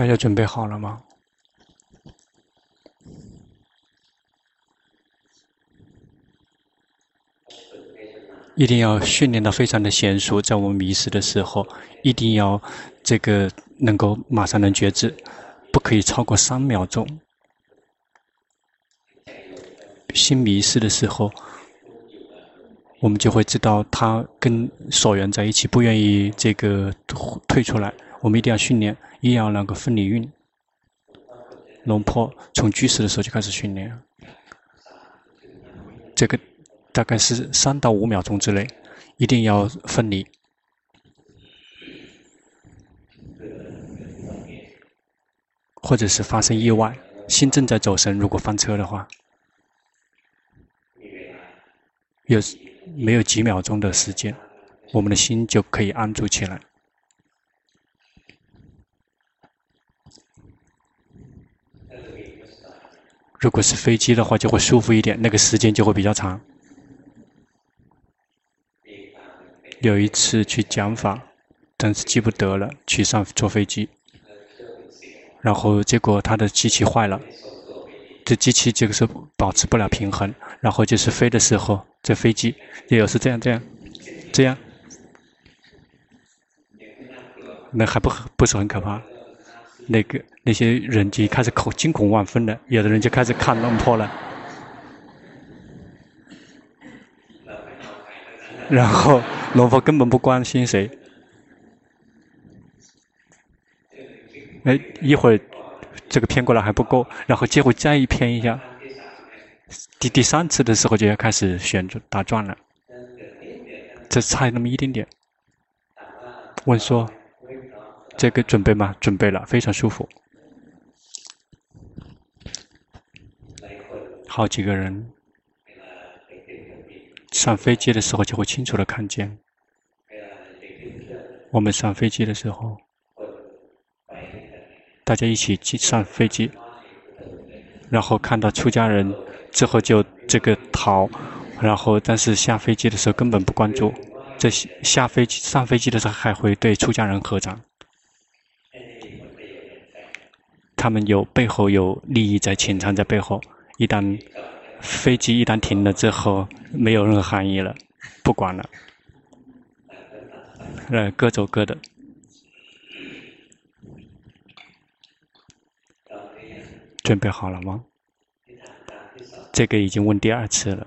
大家准备好了吗？一定要训练的非常的娴熟，在我们迷失的时候，一定要这个能够马上能觉知，不可以超过三秒钟。心迷失的时候，我们就会知道他跟所缘在一起，不愿意这个退出来。我们一定要训练，一定要那个分离运。龙坡从居士的时候就开始训练，这个大概是三到五秒钟之内，一定要分离，或者是发生意外，心正在走神，如果翻车的话，有没有几秒钟的时间，我们的心就可以安住起来。如果是飞机的话，就会舒服一点，那个时间就会比较长。有一次去讲法，但是记不得了，去上坐飞机，然后结果他的机器坏了，这机器就是保持不了平衡，然后就是飞的时候，这飞机也有是这样这样这样，那还不不是很可怕。那个那些人就开始恐惊恐万分了，有的人就开始看龙破了，然后龙坡根本不关心谁，哎，一会儿这个偏过来还不够，然后结果再一偏一下，第第三次的时候就要开始旋转打转了，这差那么一点点，问说。这个准备吗？准备了，非常舒服。好几个人上飞机的时候就会清楚的看见。我们上飞机的时候，大家一起去上飞机，然后看到出家人之后就这个逃，然后但是下飞机的时候根本不关注，这下飞机上飞机的时候还会对出家人合掌。他们有背后有利益在潜藏在背后，一旦飞机一旦停了之后，没有任何含义了，不管了，呃，各走各的。准备好了吗？这个已经问第二次了。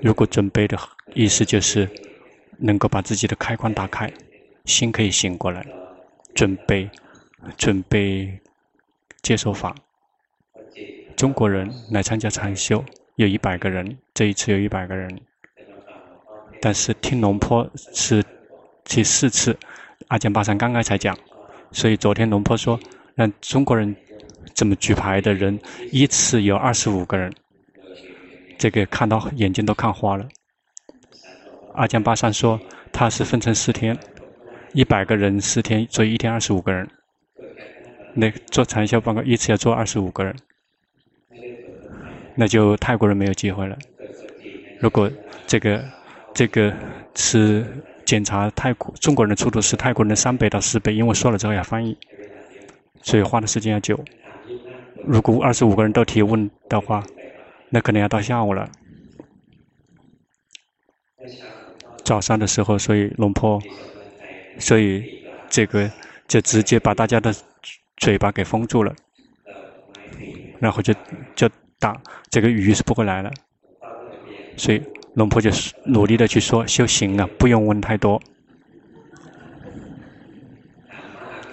如果准备的意思就是能够把自己的开关打开，心可以醒过来，准备。准备接受法，中国人来参加禅修有一百个人，这一次有一百个人，但是听龙坡是第四次，阿江巴桑刚刚才讲，所以昨天龙坡说让中国人这么举牌的人一次有二十五个人，这个看到眼睛都看花了。阿江巴桑说他是分成四天，一百个人四天，所以一天二十五个人。那做禅修报告一次要做二十五个人，那就泰国人没有机会了。如果这个这个是检查泰国中国人的速度是泰国人的三倍到四倍，因为说了之后要翻译，所以花的时间要久。如果二十五个人都提问的话，那可能要到下午了。早上的时候，所以龙坡，所以这个就直接把大家的。嘴巴给封住了，然后就就打这个鱼是不会来了，所以龙婆就努力的去说修行啊，不用问太多，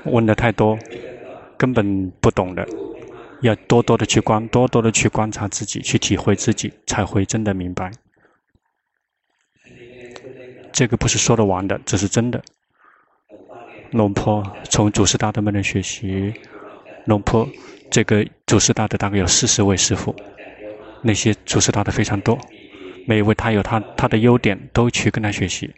问的太多根本不懂的，要多多的去观，多多的去观察自己，去体会自己，才会真的明白。这个不是说的完的，这是真的。龙坡从祖师大德们的学习，龙坡这个祖师大德大概有四十位师傅，那些祖师大德非常多，每一位他有他他的优点，都去跟他学习。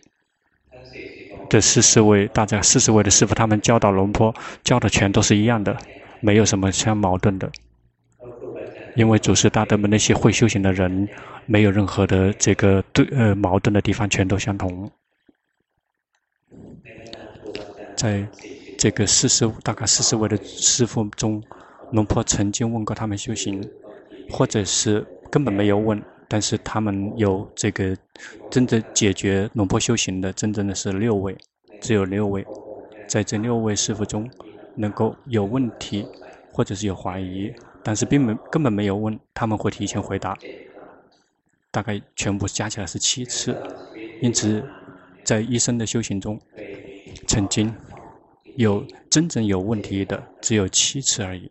这四十位大家四十位的师傅，他们教导龙坡教的全都是一样的，没有什么相矛盾的。因为祖师大德们那些会修行的人，没有任何的这个对呃矛盾的地方，全都相同。在这个四十大概四十位的师父中，龙婆曾经问过他们修行，或者是根本没有问，但是他们有这个真正解决龙婆修行的，真正的是六位，只有六位，在这六位师父中，能够有问题或者是有怀疑，但是并没根本没有问，他们会提前回答。大概全部加起来是七次，因此在一生的修行中，曾经有真正有问题的只有七次而已。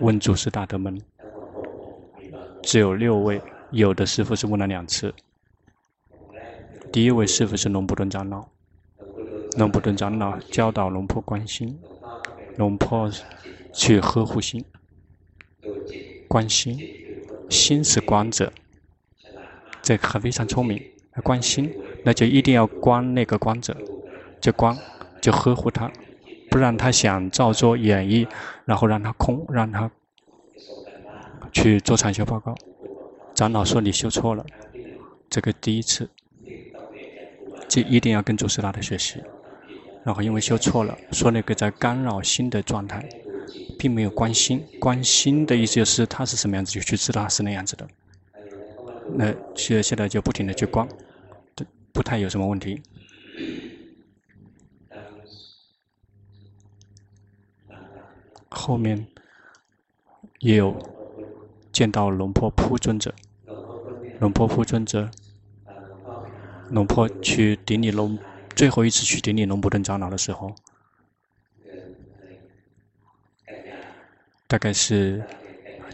问祖师大德们，只有六位，有的师父是问了两次。第一位师父是龙布顿长老，龙布顿长老教导龙婆关心，龙婆去呵护心，关心。心是观者，这个非常聪明。关心，那就一定要观那个观者，就光，就呵护他，不让他想照做演绎，然后让他空，让他去做禅修报告。长老说你修错了，这个第一次，就一定要跟祖师大的学习。然后因为修错了，说那个在干扰心的状态。并没有关心，关心的意思就是他是什么样子，就去知道是那样子的。那现现在就不停的去观，不太有什么问题。后面也有见到龙婆铺尊者，龙婆铺尊者，龙婆去顶礼龙，最后一次去顶礼龙布顿长老的时候。大概是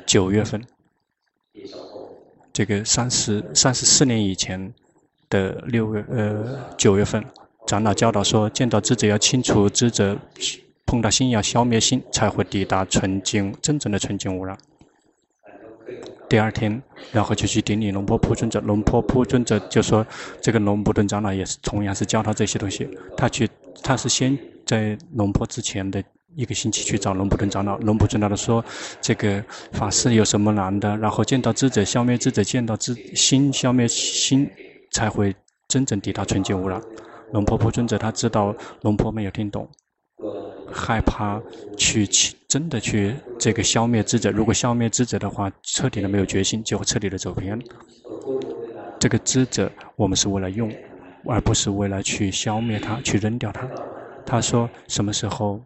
九月份，这个三十三十四年以前的六月呃九月份，长老教导说，见到智者要清除智者，碰到心要消灭心，才会抵达纯净真正的纯净无染。第二天，然后就去顶礼龙婆普尊者，龙婆普尊者就说，这个龙布顿长老也是同样是教他这些东西，他去他是先在龙婆之前的。一个星期去找龙普顿长老，龙普顿长老说：“这个法师有什么难的？然后见到智者，消灭智者，见到智心，消灭心，才会真正抵达纯净无染。”龙婆普尊者他知道龙婆没有听懂，害怕去真的去这个消灭智者。如果消灭智者的话，彻底的没有决心，就会彻底的走偏。这个智者，我们是为了用，而不是为了去消灭它，去扔掉它。他说：“什么时候？”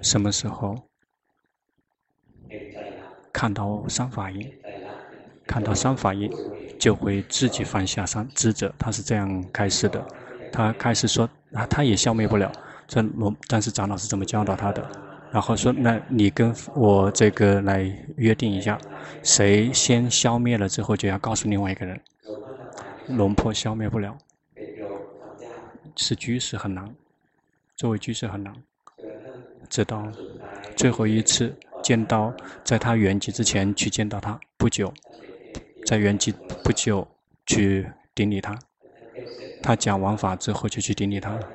什么时候看到三法印，看到三法印，就会自己放下三智者。他是这样开始的。他开始说啊，他也消灭不了这龙，但是长老是这么教导他的。然后说，那你跟我这个来约定一下，谁先消灭了之后，就要告诉另外一个人。龙婆消灭不了，是居士很难，作为居士很难。直到最后一次见到，在他圆寂之前去见到他，不久，在圆寂不久去顶礼他。他讲完法之后就去顶礼他了。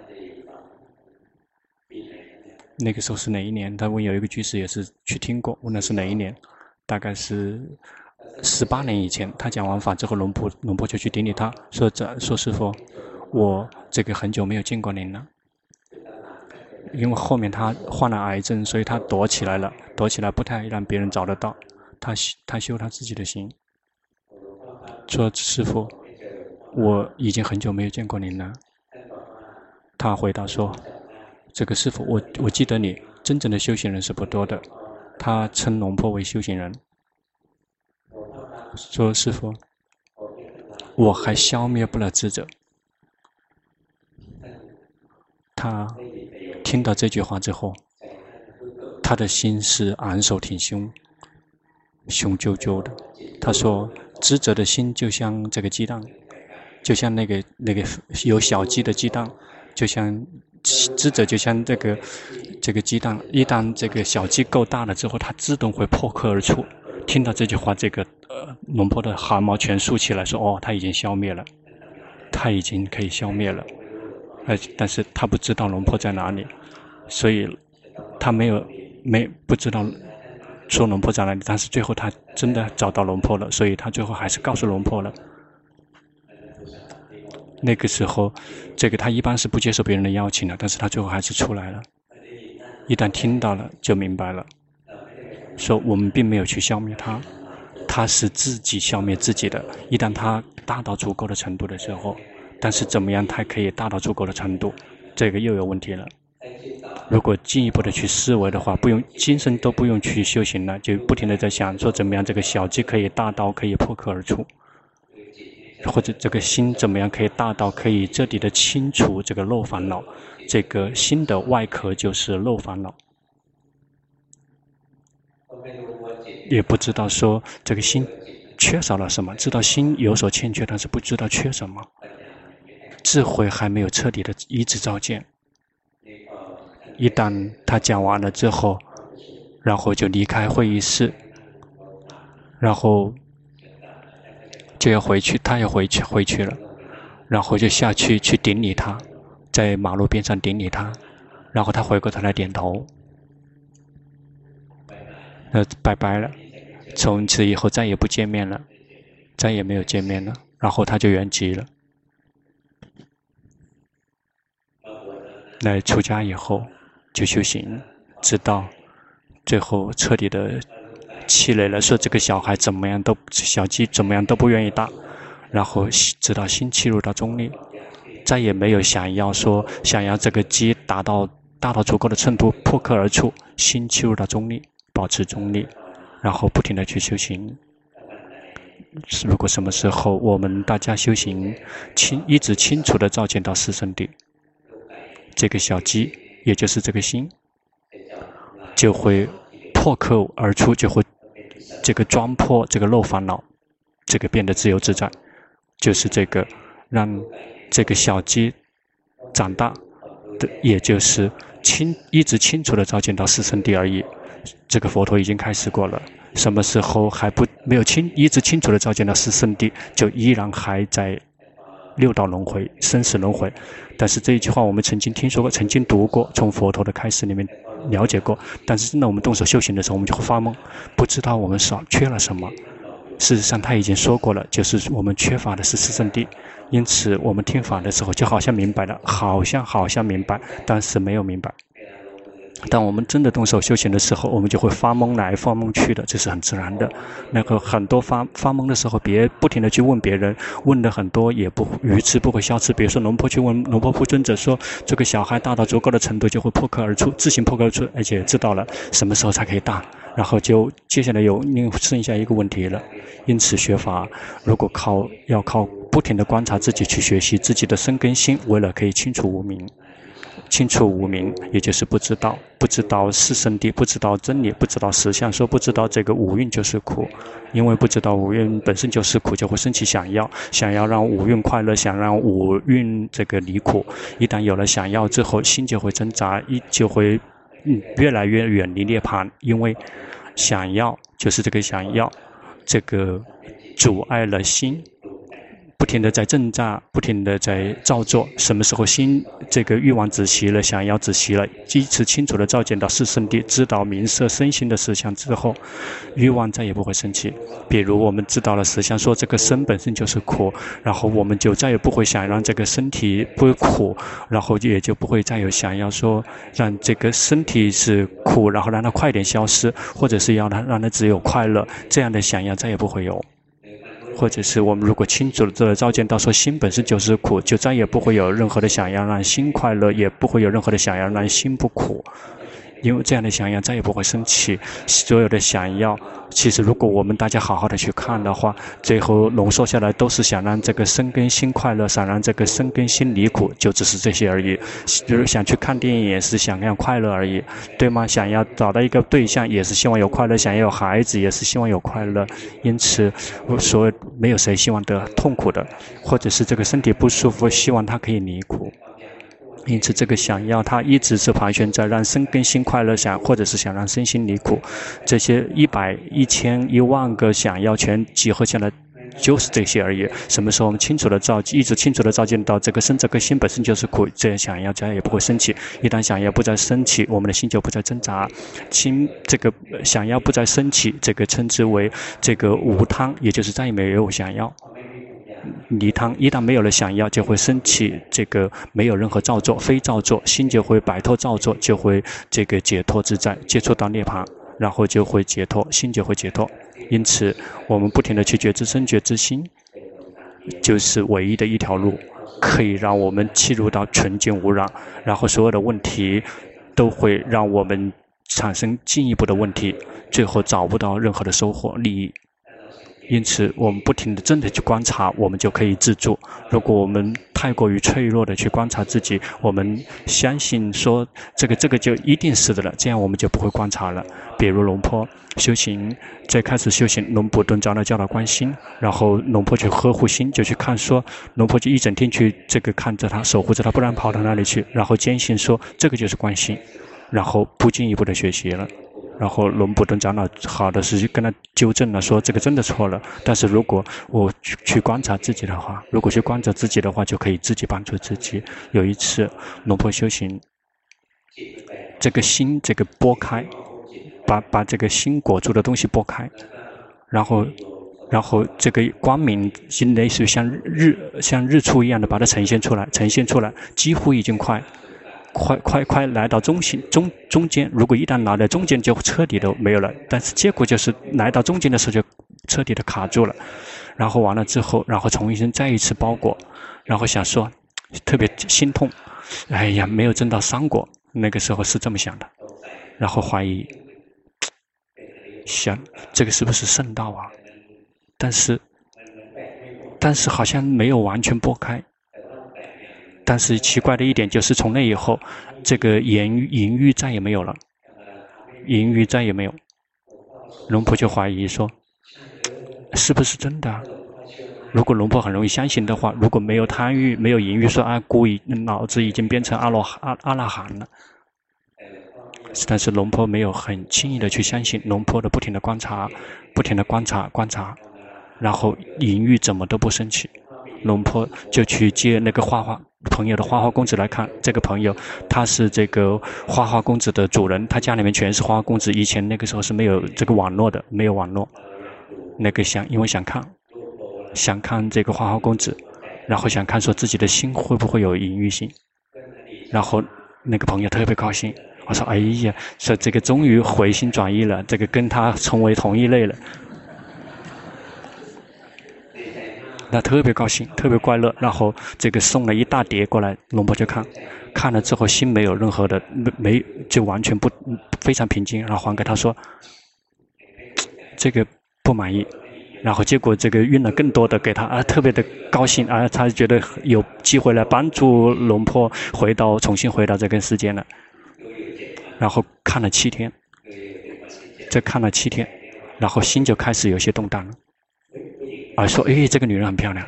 那个时候是哪一年？他问有一个居士也是去听过，问的是哪一年？大概是十八年以前。他讲完法之后，龙婆龙婆就去顶礼他，说：“这说师傅，我这个很久没有见过您了。”因为后面他患了癌症，所以他躲起来了，躲起来不太让别人找得到。他他修他自己的心，说师傅，我已经很久没有见过您了。他回答说：“这个师父，我我记得你真正的修行人是不多的。”他称龙婆为修行人，说师父，我还消灭不了智者。他。听到这句话之后，他的心是昂首挺胸、雄赳赳的。他说：“智者的心就像这个鸡蛋，就像那个那个有小鸡的鸡蛋，就像智者就像这个这个鸡蛋。一旦这个小鸡够大了之后，它自动会破壳而出。”听到这句话，这个呃龙婆的汗毛全竖起来，说：“哦，他已经消灭了，他已经可以消灭了。”呃，但是他不知道龙婆在哪里。所以，他没有没不知道说龙婆在哪里，但是最后他真的找到龙婆了，所以他最后还是告诉龙婆了。那个时候，这个他一般是不接受别人的邀请的，但是他最后还是出来了。一旦听到了，就明白了，说我们并没有去消灭他，他是自己消灭自己的。一旦他大到足够的程度的时候，但是怎么样他可以大到足够的程度，这个又有问题了。如果进一步的去思维的话，不用今生都不用去修行了，就不停的在想说怎么样这个小鸡可以大到可以破壳而出。或者这个心怎么样可以大到可以彻底的清除这个漏烦恼？这个心的外壳就是漏烦恼。也不知道说这个心缺少了什么，知道心有所欠缺，但是不知道缺什么。智慧还没有彻底的一直照见。一旦他讲完了之后，然后就离开会议室，然后。就要回去，他要回去回去了，然后就下去去顶礼他，在马路边上顶礼他，然后他回过头来点头，那，拜拜了，从此以后再也不见面了，再也没有见面了，然后他就圆寂了。那出家以后就修行，直到最后彻底的。气馁了，说这个小孩怎么样都小鸡怎么样都不愿意大，然后直到心气入到中立，再也没有想要说想要这个鸡达到大到足够的程度破壳而出，心气入到中立，保持中立，然后不停地去修行。如果什么时候我们大家修行清一直清楚地照见到四圣谛，这个小鸡也就是这个心就会破壳而出，就会。这个装破这个漏烦恼，这个变得自由自在，就是这个让这个小鸡长大的，也就是清一直清楚的照见到四圣地而已。这个佛陀已经开始过了，什么时候还不没有清一直清楚的照见到四圣地，就依然还在六道轮回、生死轮回。但是这一句话我们曾经听说过，曾经读过，从佛陀的开始里面。了解过，但是真的我们动手修行的时候，我们就会发懵，不知道我们少缺了什么。事实上他已经说过了，就是我们缺乏的是四圣地。因此我们听法的时候，就好像明白了，好像好像明白，但是没有明白。当我们真的动手修行的时候，我们就会发懵来发懵去的，这是很自然的。那个很多发发懵的时候，别不停地去问别人，问的很多也不愚痴不会消吃。比如说龙婆去问龙婆普尊者说：“这个小孩大到足够的程度，就会破壳而出，自行破壳而出，而且知道了什么时候才可以大。”然后就接下来有另剩下一个问题了。因此学法如果靠要靠不停地观察自己去学习自己的身根心，为了可以清除无明。清楚无明，也就是不知道，不知道四圣谛，不知道真理，不知道实相，说不知道这个五蕴就是苦，因为不知道五蕴本身就是苦，就会升起想要，想要让五蕴快乐，想让五蕴这个离苦。一旦有了想要之后，心就会挣扎，一就会嗯越来越远离涅槃，因为想要就是这个想要，这个阻碍了心。不停地在挣扎，不停地在造作。什么时候心这个欲望止息了，想要止息了，一次清楚地照见到四圣谛，知道名色身心的实相之后，欲望再也不会升起。比如我们知道了实相，说这个身本身就是苦，然后我们就再也不会想让这个身体不苦，然后也就不会再有想要说让这个身体是苦，然后让它快点消失，或者是要它让它只有快乐，这样的想要再也不会有。或者是我们如果清楚的照见到说心本身就是苦，就再也不会有任何的想要让心快乐，也不会有任何的想要让心不苦。因为这样的想要再也不会升起，所有的想要，其实如果我们大家好好的去看的话，最后浓缩下来都是想让这个生根心快乐，想让这个生根心离苦，就只是这些而已。就是想去看电影也是想要快乐而已，对吗？想要找到一个对象也是希望有快乐，想要有孩子也是希望有快乐。因此，所有没有谁希望得痛苦的，或者是这个身体不舒服，希望他可以离苦。因此，这个想要他一直是盘旋在让身根心快乐想，或者是想让身心离苦，这些一百、一千、一万个想要全集合起来，就是这些而已。什么时候我们清楚的照，一直清楚的照见到这个身这个心本身就是苦，这样想要这样也不会升起。一旦想要不再升起，我们的心就不再挣扎。心这个想要不再升起，这个称之为这个无贪，也就是再也没有想要。泥汤，一旦没有了想要，就会升起这个没有任何造作，非造作，心就会摆脱造作，就会这个解脱自在，接触到涅槃，然后就会解脱，心就会解脱。因此，我们不停地去觉知身、觉知心，就是唯一的一条路，可以让我们进入到纯净无染，然后所有的问题都会让我们产生进一步的问题，最后找不到任何的收获利益。因此，我们不停地真的去观察，我们就可以自助。如果我们太过于脆弱的去观察自己，我们相信说这个这个就一定是的了，这样我们就不会观察了。比如龙坡修行，在开始修行，龙普顿长老教导观心，然后龙坡去呵护心，就去看说，龙坡就一整天去这个看着他，守护着他，不然跑到哪里去，然后坚信说这个就是观心，然后不进一步的学习了。然后龙普顿长老好的是跟他纠正了，说这个真的错了。但是如果我去去观察自己的话，如果去观察自己的话，就可以自己帮助自己。有一次龙坡修行，这个心这个拨开，把把这个心裹住的东西拨开，然后然后这个光明心类似于像日像日出一样的把它呈现出来，呈现出来几乎已经快。快快快来到中心中中间，如果一旦来到中间，就彻底都没有了。但是结果就是来到中间的时候就彻底的卡住了，然后完了之后，然后重新再一次包裹，然后想说特别心痛，哎呀，没有挣到三果，那个时候是这么想的，然后怀疑，想这个是不是圣道啊？但是但是好像没有完全拨开。但是奇怪的一点就是，从那以后，这个淫淫欲再也没有了，淫欲再也没有。龙婆就怀疑说，是不是真的？如果龙婆很容易相信的话，如果没有贪欲，没有淫欲，说啊，故意脑子已经变成阿罗阿阿那含了。但是龙婆没有很轻易的去相信，龙婆的不停的观察，不停的观察观察，然后淫欲怎么都不升起。龙婆就去接那个花花朋友的花花公子来看。这个朋友他是这个花花公子的主人，他家里面全是花花公子。以前那个时候是没有这个网络的，没有网络。那个想因为想看，想看这个花花公子，然后想看说自己的心会不会有淫欲心。然后那个朋友特别高兴，我说：“哎呀，说这个终于回心转意了，这个跟他成为同一类了。”他特别高兴，特别快乐，然后这个送了一大叠过来，龙婆就看，看了之后心没有任何的没没就完全不非常平静，然后还给他说，这个不满意，然后结果这个运了更多的给他，啊特别的高兴，啊他觉得有机会来帮助龙婆回到重新回到这个世间了，然后看了七天，这看了七天，然后心就开始有些动荡了。啊，说，哎，这个女人很漂亮，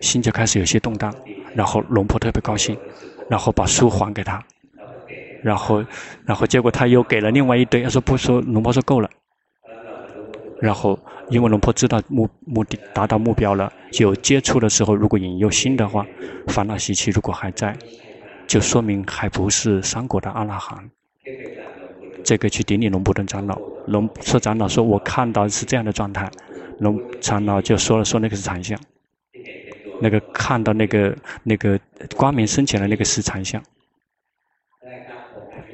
心就开始有些动荡，然后龙婆特别高兴，然后把书还给他，然后，然后结果他又给了另外一堆，他说不说，龙婆说够了，然后因为龙婆知道目目的达到目标了，就接触的时候如果引诱心的话，烦恼习气如果还在，就说明还不是三果的阿那含，这个去顶礼龙婆的长老，龙说长老说我看到是这样的状态。龙长老就说了，说那个是禅相，那个看到那个那个光明升起来那个是禅相，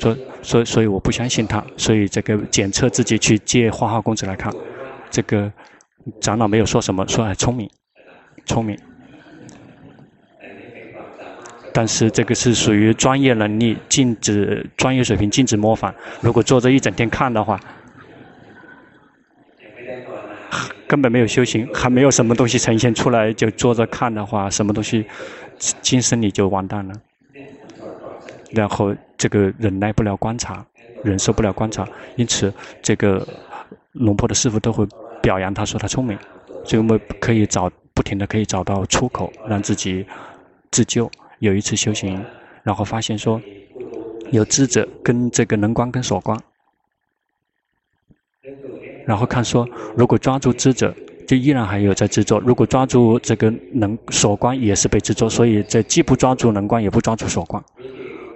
所所所以我不相信他，所以这个检测自己去借花花公子来看，这个长老没有说什么，说很聪明，聪明，但是这个是属于专业能力，禁止专业水平，禁止模仿。如果坐着一整天看的话。根本没有修行，还没有什么东西呈现出来，就坐着看的话，什么东西，今生你就完蛋了。然后这个忍耐不了观察，忍受不了观察，因此这个龙婆的师傅都会表扬他说他聪明，所以我们可以找不停的可以找到出口，让自己自救。有一次修行，然后发现说有智者跟这个能观跟所观。然后看说，如果抓住知者，就依然还有在执着；如果抓住这个能所观，也是被执着。所以这既不抓住能观，也不抓住所观。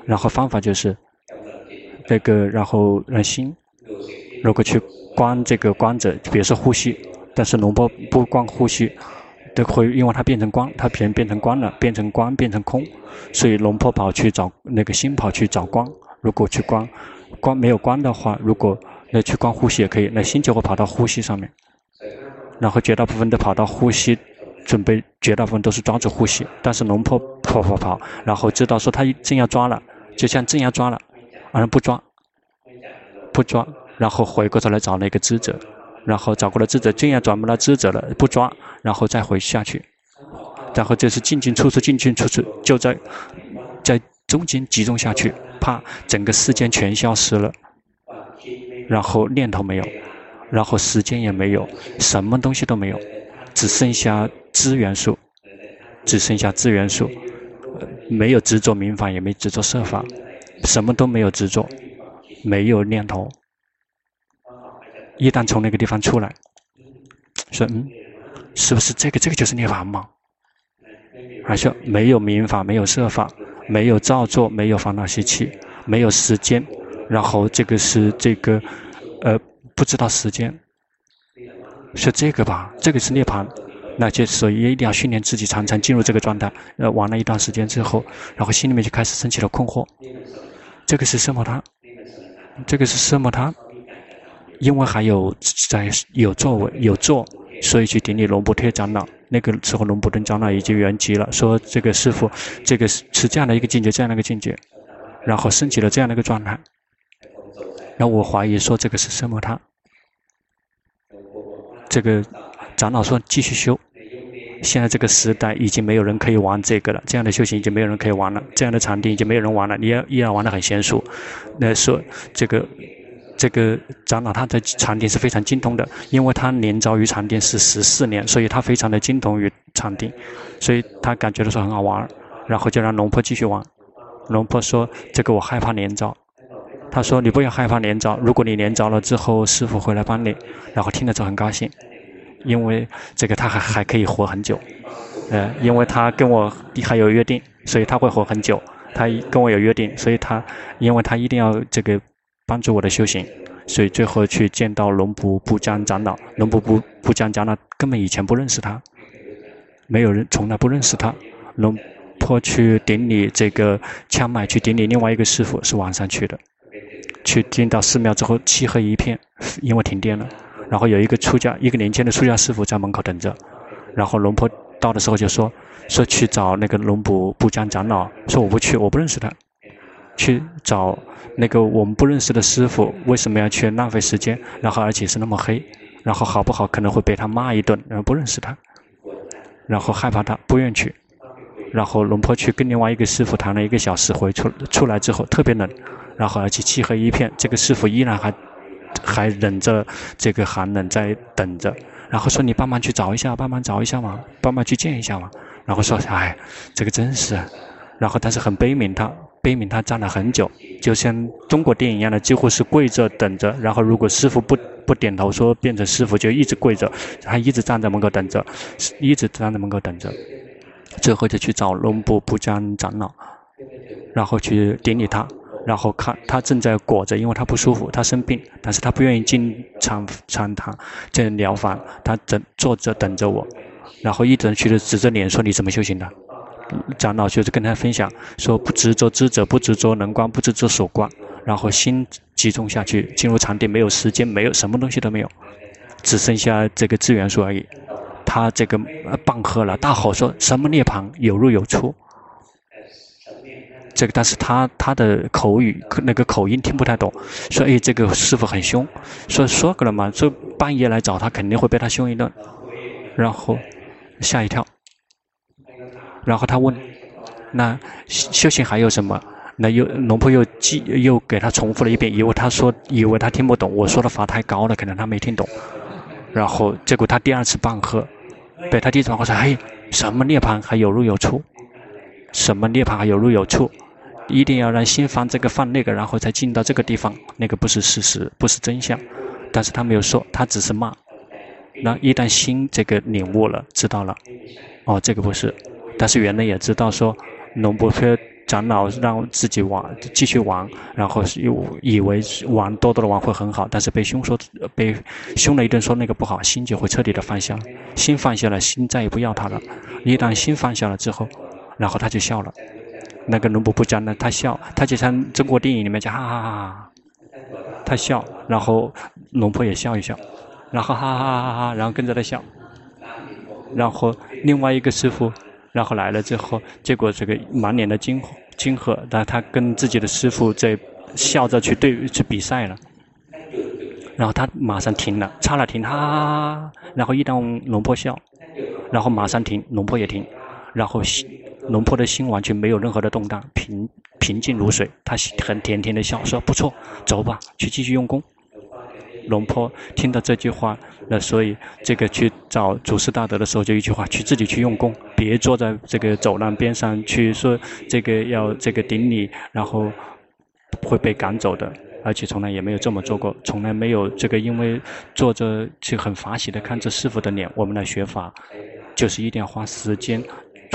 然后方法就是，这个然后让心，如果去观这个观者，比如说呼吸，但是龙波不观呼吸，都会因为它变成光，它变变成光了，变成光变成空，所以龙婆跑去找那个心跑去找光。如果去光，光没有光的话，如果那去光呼吸也可以，那心就会跑到呼吸上面，然后绝大部分都跑到呼吸，准备绝大部分都是抓住呼吸。但是龙婆跑跑跑，然后知道说他正要抓了，就像正要抓了，而不抓，不抓，然后回过头来找那个智者。然后找过来智者，正要转不到智者了，不抓，然后再回下去，然后就是进进出出，进进出出，就在在中间集中下去，怕整个世间全消失了，然后念头没有，然后时间也没有，什么东西都没有，只剩下资元素，只剩下资元素，没有执着名法，也没执着色法，什么都没有执着，没有念头。一旦从那个地方出来，说嗯，是不是这个这个就是涅槃吗？而且没有名法，没有色法，没有造作，没有烦恼习气，没有时间，然后这个是这个，呃，不知道时间，是这个吧？这个是涅槃，那就所以一定要训练自己，常常进入这个状态。呃，玩了一段时间之后，然后心里面就开始升起了困惑，这个是什么？他，这个是什么？他。因为还有在有作为有做，所以去顶礼龙布特长老。那个时候龙布特长老已经圆寂了，说这个师傅，这个是是这样的一个境界，这样的一个境界，然后升起了这样的一个状态。那我怀疑说这个是什么？他这个长老说继续修。现在这个时代已经没有人可以玩这个了，这样的修行已经没有人可以玩了，这样的禅定已经没有人玩了。你要依然玩得很娴熟。那说这个。这个长老他的禅定是非常精通的，因为他年早于禅定是十四年，所以他非常的精通于禅定，所以他感觉的说很好玩，然后就让龙婆继续玩。龙婆说：“这个我害怕连招。”他说：“你不要害怕连着，如果你连着了之后，师傅会来帮你。”然后听了之后很高兴，因为这个他还还可以活很久，呃，因为他跟我还有约定，所以他会活很久。他跟我有约定，所以他因为他一定要这个。帮助我的修行，所以最后去见到龙普布江长老。龙普布布江长老根本以前不认识他，没有人从来不认识他。龙婆去顶礼这个枪麦，去顶礼另外一个师傅是晚上去的。去进到寺庙之后，漆黑一片，因为停电了。然后有一个出家，一个年轻的出家师傅在门口等着。然后龙婆到的时候就说：“说去找那个龙普布江长老。”说我不去，我不认识他。去找那个我们不认识的师傅，为什么要去浪费时间？然后而且是那么黑，然后好不好可能会被他骂一顿，然后不认识他，然后害怕他，不愿去。然后龙婆去跟另外一个师傅谈了一个小时，回出出来之后特别冷，然后而且漆黑一片，这个师傅依然还还忍着这个寒冷在等着。然后说你帮忙去找一下，帮忙找一下嘛，帮忙去见一下嘛。然后说哎，这个真是，然后但是很悲悯他。悲悯他站了很久，就像中国电影一样的，几乎是跪着等着。然后如果师傅不不点头说变成师傅，就一直跪着，他一直站在门口等着，一直站在门口等着。最后就去找龙布布江长老，然后去顶礼他，然后看他正在裹着，因为他不舒服，他生病，但是他不愿意进禅禅堂进疗房，他等坐着等着我，然后一直去指着脸说：“你怎么修行的？”长老就是跟他分享说：不执着知者，不执着能观，不执着所观，然后心集中下去，进入禅定，没有时间，没有什么东西都没有，只剩下这个资源数而已。他这个棒喝了，大吼说什么涅槃有入有出。这个但是他他的口语那个口音听不太懂，说哎这个师傅很凶，说说过了嘛，说半夜来找他肯定会被他凶一顿，然后吓一跳。然后他问：“那修行还有什么？”那又龙婆又记又给他重复了一遍，以为他说以为他听不懂，我说的法太高了，可能他没听懂。然后结果他第二次半喝，被他第一次半喝说：“嘿，什么涅槃还有入有出？什么涅槃还有入有出？一定要让心放这个放那个，然后再进到这个地方。那个不是事实，不是真相。但是他没有说，他只是骂。那一旦心这个领悟了，知道了，哦，这个不是。”但是原来也知道说，龙婆长老让自己玩，继续玩，然后又以为玩多多的玩会很好，但是被凶说被凶了一顿，说那个不好，心就会彻底的放下，心放下了，心再也不要他了。一旦心放下了之后，然后他就笑了。那个龙婆不讲呢，他笑，他就像中国电影里面讲哈哈哈哈，他笑，然后龙婆也笑一笑，然后哈哈哈哈，然后跟着他笑，然后另外一个师傅。然后来了之后，结果这个满脸的惊惊吓，但他跟自己的师傅在笑着去对去比赛了。然后他马上停了，刹了停，哈，然后一当龙婆笑，然后马上停，龙婆也停，然后龙婆的心完全没有任何的动荡，平平静如水，他很甜甜的笑，说不错，走吧，去继续用功。龙坡听到这句话，那所以这个去找祖师大德的时候，就一句话：去自己去用功，别坐在这个走廊边上去说这个要这个顶礼，然后会被赶走的。而且从来也没有这么做过，从来没有这个因为坐着去很法喜的看着师父的脸。我们来学法，就是一定要花时间，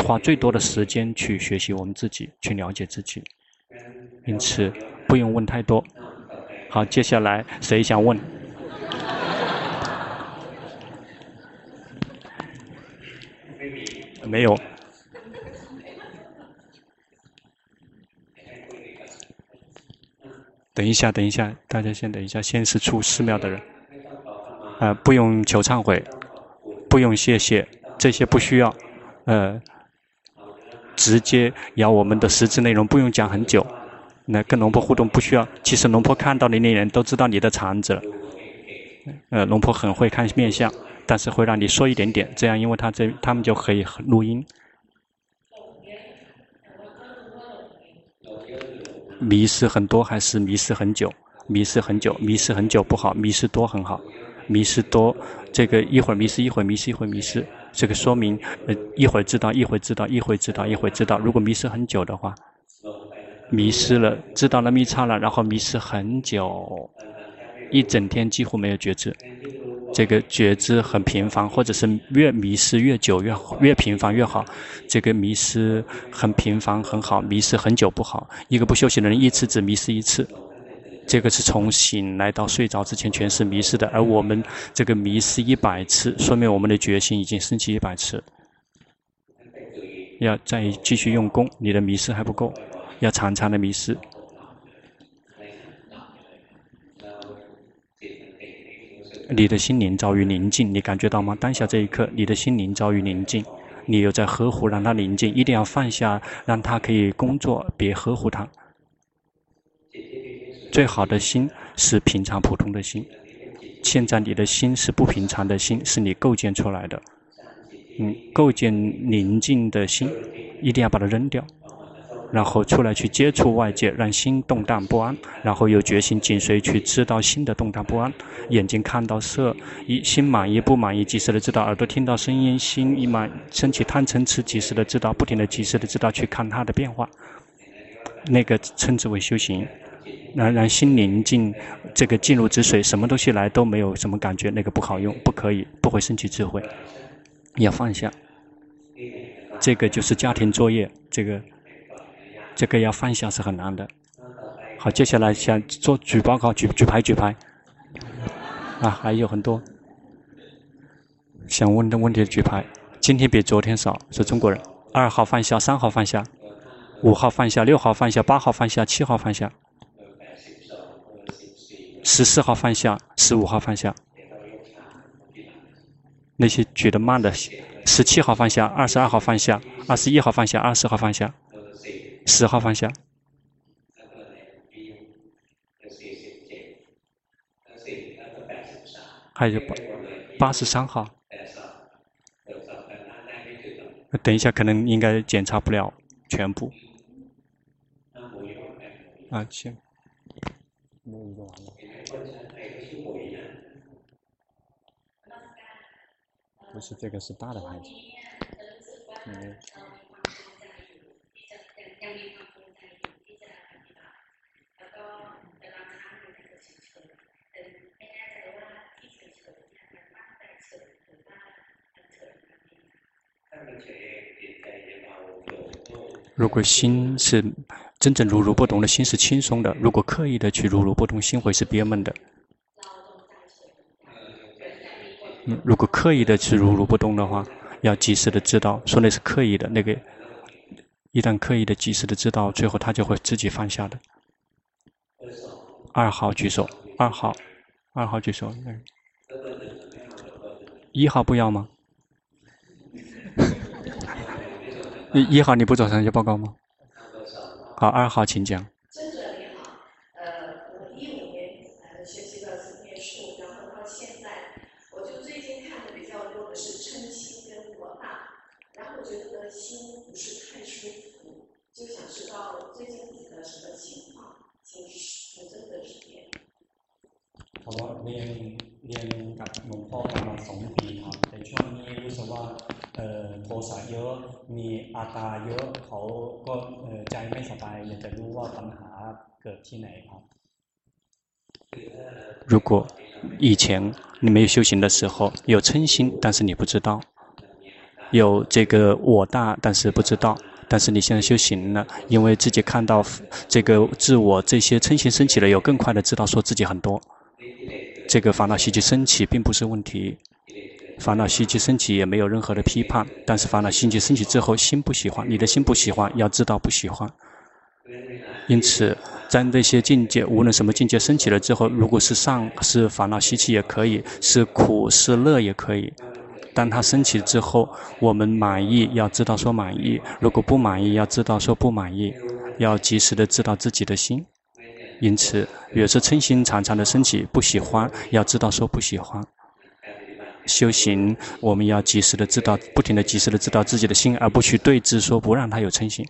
花最多的时间去学习我们自己，去了解自己。因此不用问太多。好，接下来谁想问？没有。等一下，等一下，大家先等一下。先是出寺庙的人，啊、呃，不用求忏悔，不用谢谢，这些不需要。呃，直接要我们的实质内容，不用讲很久。那跟龙婆互动不需要。其实龙婆看到你的人都知道你的肠子了。呃，龙婆很会看面相。但是会让你说一点点，这样，因为他这他们就可以录音。迷失很多还是迷失很久？迷失很久，迷失很久不好，迷失多很好。迷失多，这个一会儿迷失，一会儿迷失，一会儿迷失，这个说明呃一会儿知道，一会儿知道，一会儿知道，一会儿知道。如果迷失很久的话，迷失了，知道了密差了，然后迷失很久，一整天几乎没有觉知。这个觉知很频繁，或者是越迷失越久越，越频繁越好。这个迷失很频繁很好，迷失很久不好。一个不修行的人一次只迷失一次，这个是从醒来到睡着之前全是迷失的。而我们这个迷失一百次，说明我们的决心已经升起一百次。要再继续用功，你的迷失还不够，要常常的迷失。你的心灵遭遇宁静，你感觉到吗？当下这一刻，你的心灵遭遇宁静，你又在呵护让它宁静，一定要放下，让它可以工作，别呵护它。最好的心是平常普通的心，现在你的心是不平常的心，是你构建出来的。嗯，构建宁静的心，一定要把它扔掉。然后出来去接触外界，让心动荡不安，然后有决心紧随去知道心的动荡不安。眼睛看到色，一心满意不满意，及时的知道；耳朵听到声音，心一满升起贪嗔痴，及时的知道，不停的及时的知道去看它的变化。那个称之为修行，让让心宁静，这个静如止水，什么东西来都没有什么感觉，那个不好用，不可以，不会升起智慧。要放下，这个就是家庭作业，这个。这个要放下是很难的。好，接下来想做举报告、举举牌、举牌。啊，还有很多想问的问题的举牌。今天比昨天少，是中国人。二号放下，三号放下，五号放下，六号放下，八号放下，七号放下，十四号放下，十五号放下。那些举得慢的，十七号放下，二十二号放下，二十一号放下，二十号放下。十号方向，还有八八十三号。等一下，可能应该检查不了全部。啊，行。不是这个，是大的牌子。嗯。如果心是真正如如不动的心是轻松的，如果刻意的去如如不动，心会是憋闷的。如果刻意的去如如不动的话，要及时的知道，说那是刻意的。那个一旦刻意的及时的知道，最后他就会自己放下的。二号举手，二号，二号举手。一号不要吗？一一号你不走上去报告吗？好，二号请讲。心不是太舒服如果以前你没有修行的时候有嗔心，但是你不知道；有这个我大，但是不知道。但是你现在修行了，因为自己看到这个自我这些嗔心升起了，有更快的知道说自己很多。这个烦恼习气升起并不是问题。烦恼习气升起也没有任何的批判，但是烦恼习气升起之后，心不喜欢，你的心不喜欢，要知道不喜欢。因此，在那些境界，无论什么境界升起了之后，如果是上是烦恼习气也可以，是苦是乐也可以。当它升起之后，我们满意，要知道说满意；如果不满意，要知道说不满意，要及时的知道自己的心。因此，越是称心常常的升起，不喜欢，要知道说不喜欢。修行，我们要及时的知道，不停的及时的知道自己的心，而不去对峙，说不让他有称心。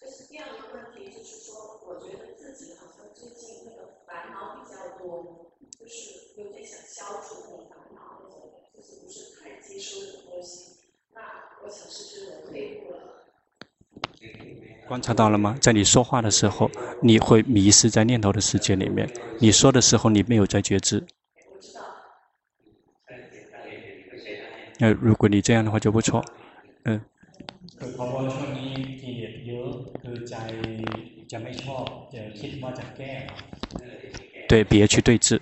这是第二个问题，就是说，我觉得自己好像最近那个烦恼比较多，就是有点想消除那个烦恼那种，就是不是太接受这个东西。那我想是不是我退步了？观察到了吗？在你说话的时候，你会迷失在念头的世界里面。你说的时候，你没有在觉知。呃，如果你这样的话就不错，嗯。对，别去对峙。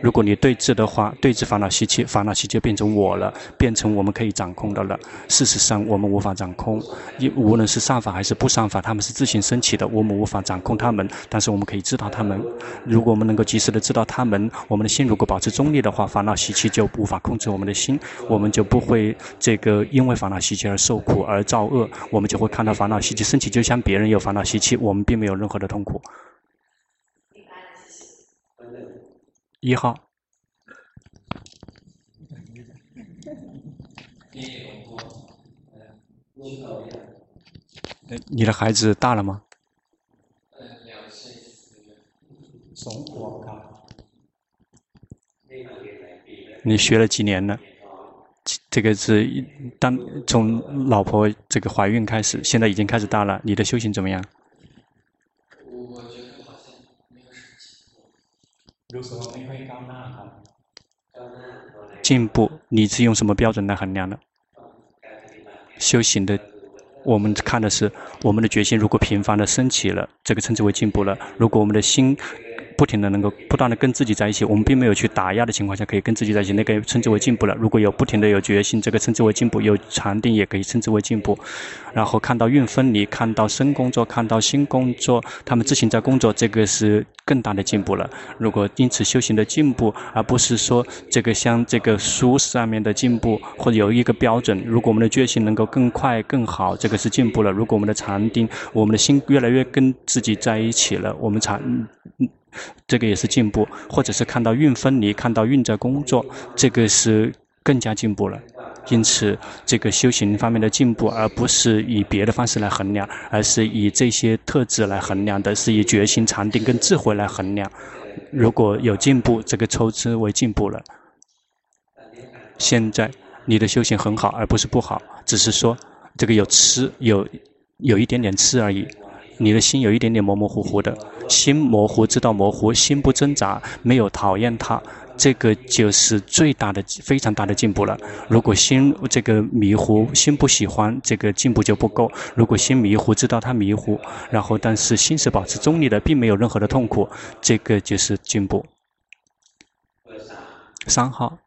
如果你对峙的话，对峙烦恼习气，烦恼习气就变成我了，变成我们可以掌控的了。事实上，我们无法掌控，无论是善法还是不善法，他们是自行升起的，我们无法掌控他们。但是我们可以知道他们。如果我们能够及时的知道他们，我们的心如果保持中立的话，烦恼习气就无法控制我们的心，我们就不会这个因为烦恼习气而受苦而造恶。我们就会看到烦恼习气升起，就像别人有烦恼习气，我们并没有任何的痛苦。一号，你的孩子大了吗？你学了几年了？这个是当从老婆这个怀孕开始，现在已经开始大了。你的修行怎么样？进步，你是用什么标准来衡量的？修行的，我们看的是我们的决心，如果频繁的升起了，这个称之为进步了。如果我们的心，不停的能够不断的跟自己在一起，我们并没有去打压的情况下，可以跟自己在一起，那个称之为进步了。如果有不停的有决心，这个称之为进步；有禅定也可以称之为进步。然后看到运分离，看到生工作，看到新工作，他们自行在工作，这个是更大的进步了。如果因此修行的进步，而不是说这个像这个书上面的进步，或者有一个标准。如果我们的决心能够更快更好，这个是进步了。如果我们的禅定，我们的心越来越跟自己在一起了，我们禅。这个也是进步，或者是看到运分离，看到运在工作，这个是更加进步了。因此，这个修行方面的进步，而不是以别的方式来衡量，而是以这些特质来衡量的，是以决心、禅定跟智慧来衡量。如果有进步，这个抽之为进步了。现在你的修行很好，而不是不好，只是说这个有吃，有有一点点吃而已。你的心有一点点模模糊糊的，心模糊知道模糊，心不挣扎，没有讨厌它，这个就是最大的、非常大的进步了。如果心这个迷糊，心不喜欢，这个进步就不够。如果心迷糊，知道它迷糊，然后但是心是保持中立的，并没有任何的痛苦，这个就是进步。三号。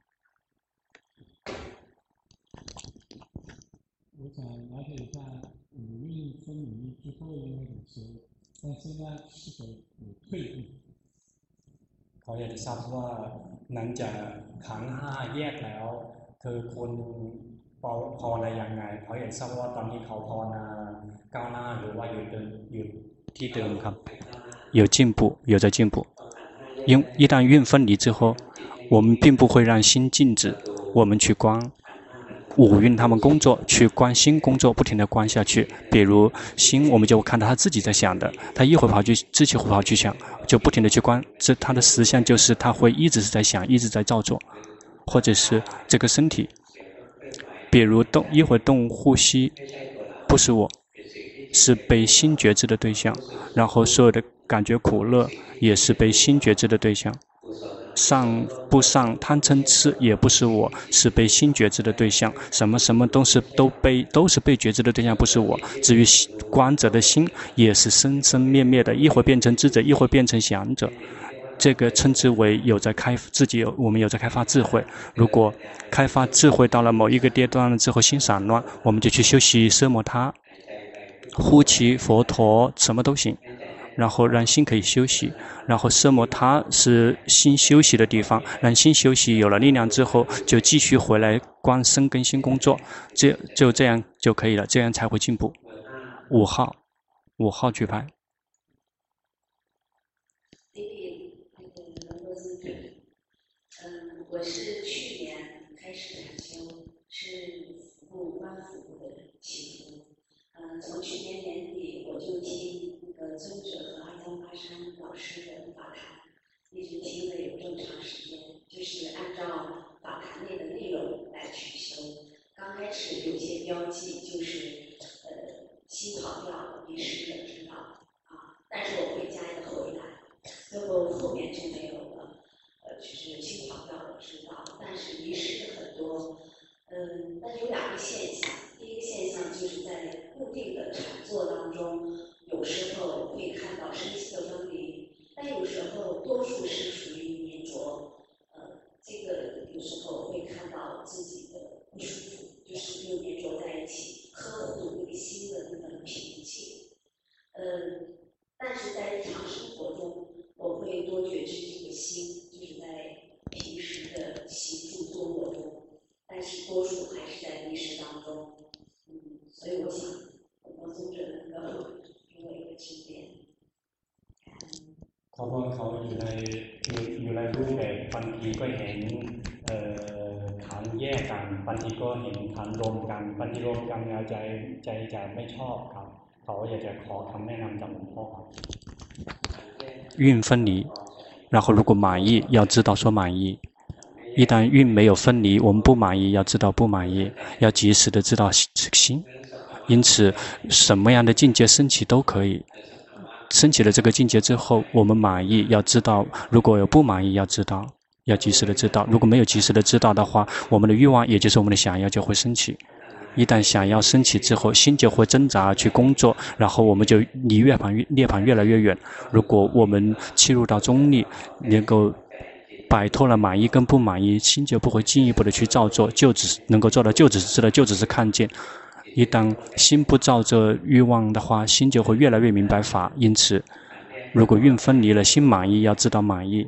เขาอยากจะทราบว่าหลังจากขันธ์ห้าแยกแล้วเธอควรภาวนายังไงเขาอยากทราบว่าตอนนี้เขาภาวนาก้าวหน้าหรือว่าหยุดเดินหยุดที่เดิมครับ有进步有在进步因一旦蕴分离之后我们并不会让心静止我们去观 五蕴他们工作，去观心工作，不停地观下去。比如心，我们就看到他自己在想的，他一会跑去，自己会跑去想，就不停地去观。这他的实相就是他会一直是在想，一直在造作，或者是这个身体，比如动一会动呼吸，不是我，是被心觉知的对象。然后所有的感觉苦乐也是被心觉知的对象。上不上贪嗔痴也不是我，是被心觉知的对象。什么什么都是都被都是被觉知的对象，不是我。至于观者的心，也是生生灭灭的，一会变成知者，一会变成想者。这个称之为有在开自己有，我们有在开发智慧。如果开发智慧到了某一个阶段了之后，心散乱，我们就去修习奢摩他，呼其、佛陀，什么都行。然后让心可以休息，然后色摩他是心休息的地方，让心休息有了力量之后，就继续回来观身跟心工作，这就这样就可以了，这样才会进步。五号，五号举牌。嗯，我是去年开始禅修，是腹部关腹部的起伏。嗯，从去年年底我就听。呃，尊者和阿江巴山老师的法谈，一直听了有这么长时间，就是按照法谈内的内容来去修。刚开始有些标记，就是呃，新跑掉，遗失了知道啊，但是我会加一个回来，最后后面就没有了。呃，就是新跑掉了知道，但是遗失了很多。嗯，但是有两个现象，第一个现象就是在固定的禅坐当中。有时候会看到身心的分离，但有时候多数是属于黏着。这个有时候会看到自己的不舒服，就是又黏着在一起，呵护那个心的那个平静。嗯，但是在日常生活中，我会多觉知这个心，就是在平时的行住坐卧中，但是多数还是在意识当中。嗯，所以我想，我们宗者能够。 เขาบอกเขาอยู่ในอยู่อยู่ในรูปแบบบางทีก็เห็นเอ่อขันแยกกันบางทีก็เห็นขันรวมกันบางทีรวมกันแล้วใจใจจะไม่ชอบครับเขาอยากจะขอคำแนะนำจากหลวงพ่อครับ蕴分离，然后如果满意，要知道说满意；一旦蕴没有分离，我们不满意，要知道不满意，要及时的知道心。因此，什么样的境界升起都可以。 升起了这个境界之后，我们满意，要知道；如果有不满意，要知道，要及时的知道。如果没有及时的知道的话，我们的欲望，也就是我们的想要，就会升起。一旦想要升起之后，心就会挣扎去工作，然后我们就离涅盘越涅盘越来越远。如果我们切入到中立，能够摆脱了满意跟不满意，心就不会进一步的去造作，就只能够做到，就只是知道，就只是看见。一旦心不照着欲望的话，心就会越来越明白法。因此，如果运分离了，心满意，要知道满意；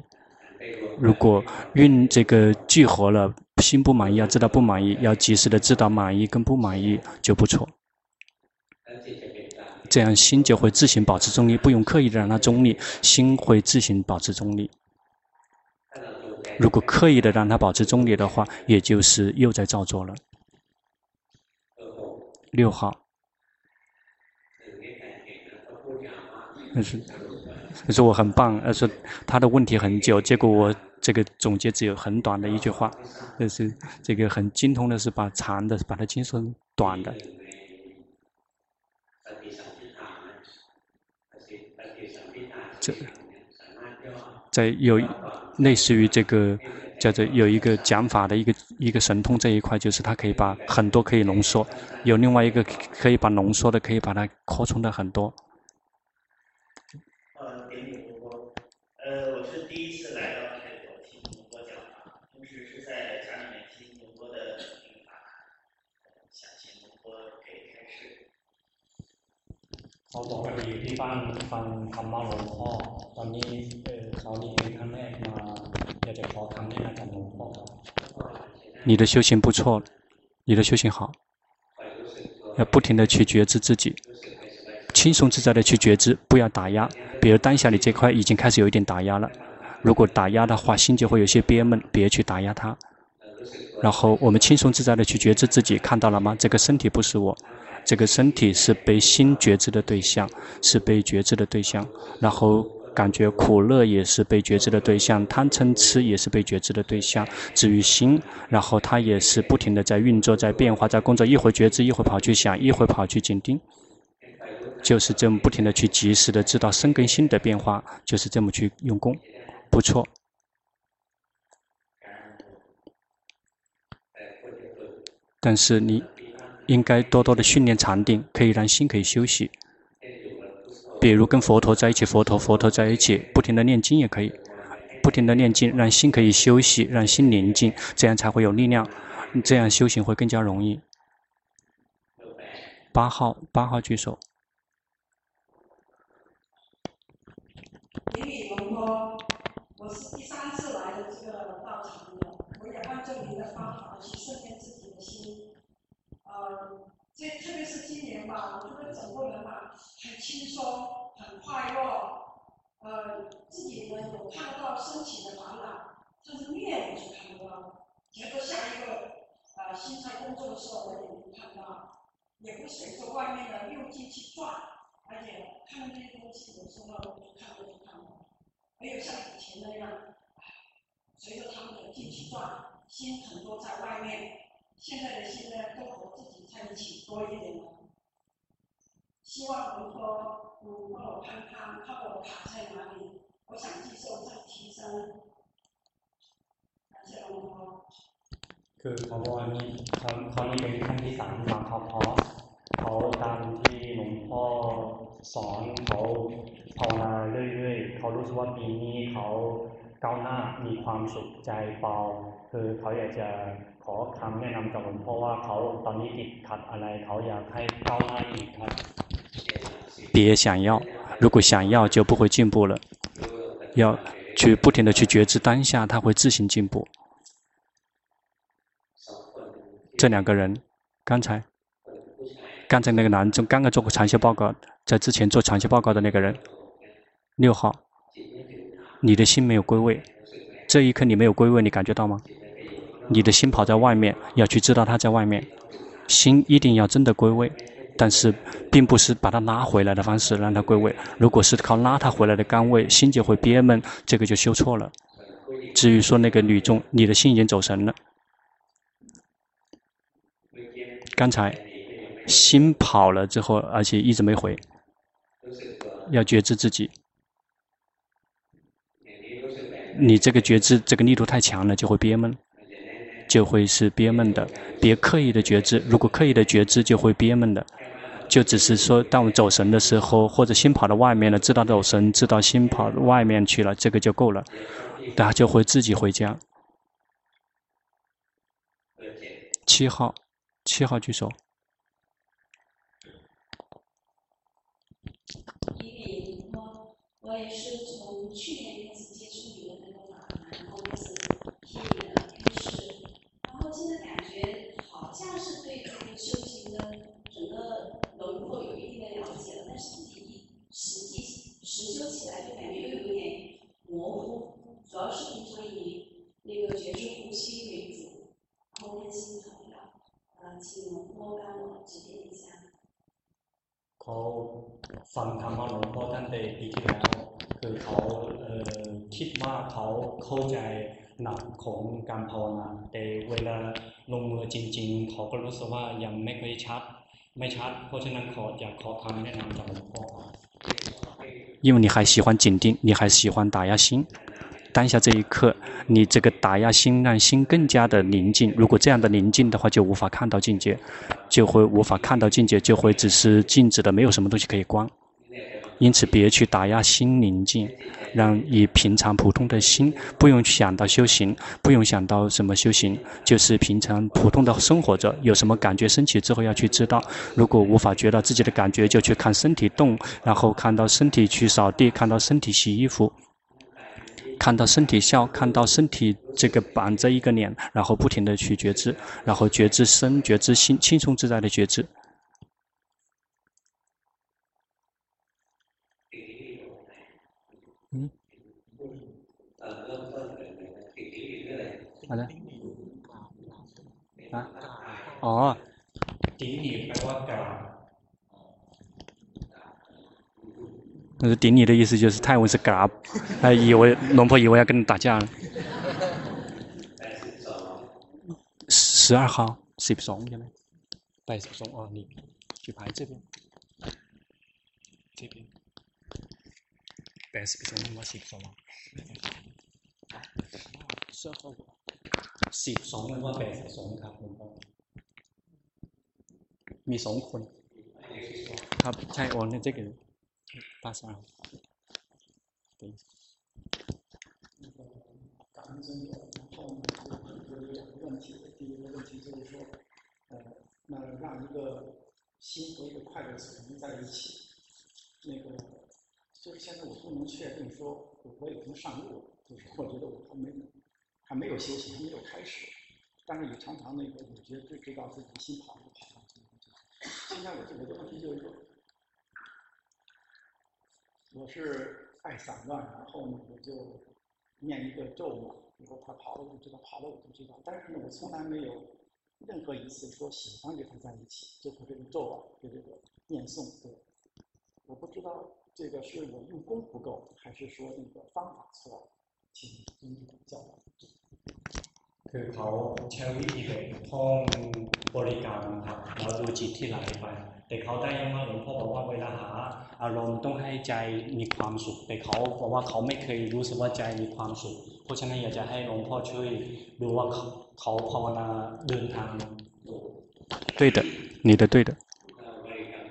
如果运这个聚合了，心不满意，要知道不满意，要及时的知道满意跟不满意就不错。这样心就会自行保持中立，不用刻意的让它中立，心会自行保持中立。如果刻意的让它保持中立的话，也就是又在造作了。六号，他说：“他说我很棒。他说他的问题很久，结果我这个总结只有很短的一句话。就是这个很精通的是把长的把它精说短的。这在有类似于这个。”叫做有一个讲法的一个一个神通这一块，就是它可以把很多可以浓缩；有另外一个可以把浓缩的，可以把它扩充的很多。呃，点点波波，呃，我是第一次来到泰国听龙波讲法，同时是在家里面听龙波的听法，想请龙波给开示。เขาบอกว่าอยู่ที่บ้านฟังธรรมะหลวงพ่อตอนนี้เออเขานี่เป็นครั้งแรกมาอยากจะขอคำแนะนำจากหลวงพ่อครับ 你的修行不错，你的修行好，要不停的去觉知自己，轻松自在的去觉知，不要打压。比如当下你这块已经开始有一点打压了，如果打压的话，心就会有些憋闷，别去打压它。然后我们轻松自在的去觉知自己，看到了吗？这个身体不是我， 这个身体是被心觉知的对象，是被觉知的对象。然后。感觉苦乐也是被觉知的对象，贪嗔痴也是被觉知的对象。至于心，然后它也是不停地在运作、在变化、在工作，一会觉知，一会跑去想，一会跑去紧盯，就是这么不停地去及时的知道身跟心的变化，就是这么去用功，不错。但是你应该多多的训练禅定，可以让心可以休息。比如跟佛陀在一起，佛陀佛陀在一起，不停的念经也可以，不停的念经，让心可以休息，让心宁静，这样才会有力量，这样修行会更加容易。八号，八号举手。礼礼龙波，我是第三次来的这个道场的，我也按照您的方法去训练自己的心，呃。这特别是今年吧，我觉得整个人吧很轻松，很快乐，呃，自己呢有看到身体的烦恼，甚至面我是看不到，结果下一个呃新菜工作的时候我也能看到，也不随着外面的六经去转，而且看那些东西有时候就看都不看，没有像以前那样，随着他们的进去转，心很多在外面。现在的心呢，都和自己在一起多一点了。希望能够嗯帮我看看，看我卡在哪里，我想继续再提升。感谢龙波。คือเขาบอกว่านี่เขาเขานี่เป็นขั้นที่สามมาเขาเพราะเขาตามที่หลวงพ่อสอนเขาภาวนาเรื่อยๆเขารู้สึกว่าปีนี้เขาก้าวหน้ามีความสุขใจเบาคือเขาอยากจะ ขอคำแนะนำจากหลวงพ่อว่าเขาตอนนี้ติดขัดอะไรเขาอยากให้ก้าวหน้าอีกครับ别想要，如果想要就不会进步了。要去不停的去觉知当下，他会自行进步。这两个人，刚才，刚才那个男中刚刚做过禅修报告，在之前做禅修报告的那个人，六号，你的心没有归位，这一刻你没有归位，你感觉到吗？ 你的心跑在外面，要去知道它在外面。心一定要真的归位，但是并不是把它拉回来的方式让它归位。如果是靠拉它回来的岗位，心就会憋闷，这个就修错了。至于说那个女众，你的心已经走神了。刚才心跑了之后，而且一直没回，要觉知自己。你这个觉知，这个力度太强了，就会憋闷。就会是憋闷的，别刻意的觉知。如果刻意的觉知，就会憋闷的。就只是说，当我们走神的时候，或者心跑到外面了，知道走神，知道心跑到外面去了，这个就够了，大家就会自己回家。七号，七号举手。我也是从去年开始接触你的那个法门，然后开始现在感觉好像是对这个修行的整个轮廓有一定的了解了，但是自己实际实修起来就感觉又有点模糊，主要是平常以那个觉知呼吸为主，然后跟心调调。呃，请龙波帮我指点一下。เขาฟังธรรมะหลวงพ่อท่านได้ปีที่แล้วคือเขาเอ่อคิดว่าเขาเข้าใจ หนักของการภาวนาแต่เวลาลงมือจริงๆเขาก็รู้สึกว่ายังไม่ค่อยชัดไม่ชัดเพราะฉะนั้นขออยากขอคำแนะนำจากหลวงพ่อ因为你还喜欢紧盯，你还喜欢打压心， 当下这一刻，你这个打压心，让心更加的宁静。如果这样的宁静的话，就无法看到境界，就会无法看到境界，就会只是静止的，没有什么东西可以观。 因此，别去打压心宁静，让以平常普通的心，不用想到修行，不用想到什么修行，就是平常普通的生活着。有什么感觉升起之后要去知道，如果无法觉到自己的感觉，就去看身体动，然后看到身体去扫地，看到身体洗衣服，看到身体笑，看到身体这个板着一个脸，然后不停地去觉知，然后觉知身，觉知心，轻松自在的觉知。好的。啊？哦。顶礼แปลว่ากราบ。那是顶礼的意思，就是泰文是 grab，他以为龙婆以为要跟你打架了。十二号，十二，对吗？对，十二哦，你举牌这边，这边。แปดสิบสองว่าสิบสอง十二号 สิบสองว่าแปดสิบสองครับผมมีสองคนครับใช่โอนเนี่ย这个八十二号对感恩尊者，然后呢，有两个问题。第一个问题就是说，呃，那让一个心和一个快乐存在一起，那个。就是现在我不能确定说我已经上路，就是我觉得我还没 还没有修行，还没有开始，但是也常常那个我觉得就知道自己心跑就跑了。现在我这个问题就是说，我是爱散乱，然后呢我就念一个咒嘛，以后他跑了我就知道，跑了我就知道，但是呢我从来没有任何一次说喜欢跟他在一起，就和这个咒啊，就这个念诵对，我不知道。这个是我用功不够，还是说那个方法错了？ 请尊重教导。คือเขาใช้วิธีแบบท่องบริกรรมครับแล้วดูจิตที่ไหลไปแต่เขาได้ยังว่าหลวงพ่อบอกว่าเวลาหาอารมณ์ต้องให้ใจมีความสุขแต่เขาบอกว่าเขาไม่เคยรู้สึกว่าใจมีความสุขเพราะฉะนั้นอยากจะให้หลวงพ่อช่วยดูว่าเขาภาวนาเดินทาง对的，你的对的，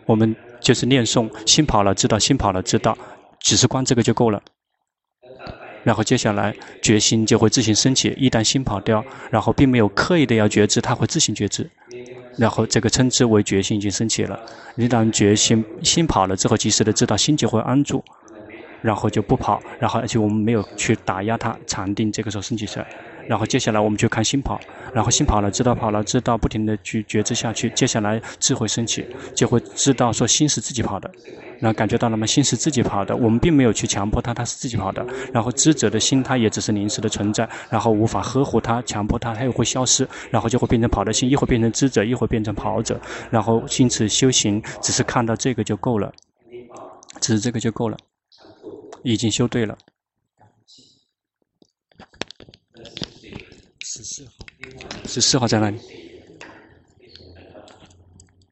我们。就是念诵，心跑了知道，心跑了知道，只是观这个就够了。 然后接下来决心就会自行升起。一旦心跑掉，然后并没有刻意的要觉知，它会自行觉知。然后这个称之为决心已经升起了。一旦决心心跑了之后，及时的知道，心就会安住，然后就不跑。然后而且我们没有去打压它，禅定这个时候升起来。然后接下来我们就看心跑，然后心跑了，知道跑了，知道不停地去觉知下去。接下来智慧升起，就会知道说心是自己跑的，然后感觉到了吗？心是自己跑的，我们并没有去强迫它，它是自己跑的。然后知者的心，它也只是临时的存在，然后无法呵护它，强迫它，它又会消失，然后就会变成跑的心，一会变成知者，一会变成跑者。然后因此修行只是看到这个就够了，只是这个就够了，已经修对了。十四号，十四号在哪里？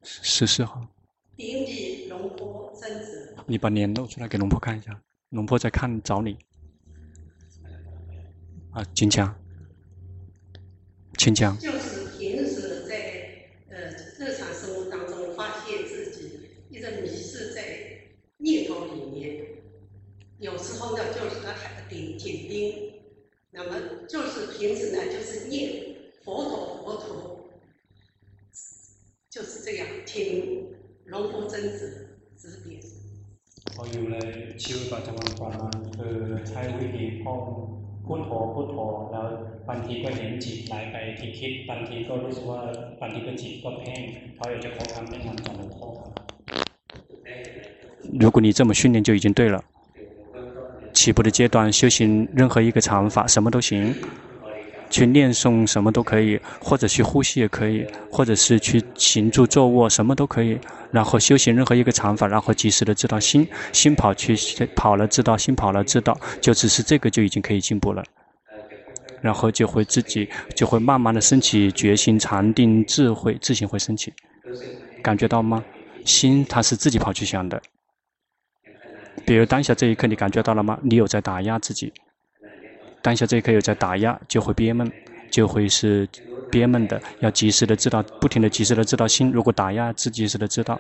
十四号。顶礼龙婆尊者。你把脸露出来给龙婆看一下，龙婆在看找你。啊，请讲，请讲。就是平时在呃日常生活当中，发现自己一直迷失在念头里面，有时候呢就是还挺紧盯。那么就是平时呢，就是念佛陀佛陀，就是这样听龙婆尊者指点。พออยู่ในชีวิตประจำวันของมันคือใช้วิธีท่องพุทโธพุทโธแล้วบางทีก็เห็นจิตไหลไปที่คิดบางทีก็รู้สึกว่าบางทีก็จิตก็เพ่งเขาอยากจะขอคำแนะนำจากหลวงพ่อครับ如果你这么训练就已经对了。 起步的阶段，修行任何一个禅法，什么都行，去念诵什么都可以，或者去呼吸也可以，或者是去行住坐卧，什么都可以。然后修行任何一个禅法，然后及时的知道心，心跑去跑了，知道心跑了，知道，就只是这个就已经可以进步了。然后就会自己就会慢慢的升起决心、禅定、智慧，自行会升起，感觉到吗？心它是自己跑去想的。比如当下这一刻，你感觉到了吗？你有在打压自己，当下这一刻有在打压，就会憋闷，就会是憋闷的。要及时的知道，不停的及时的知道心如果打压，自己及时的知道，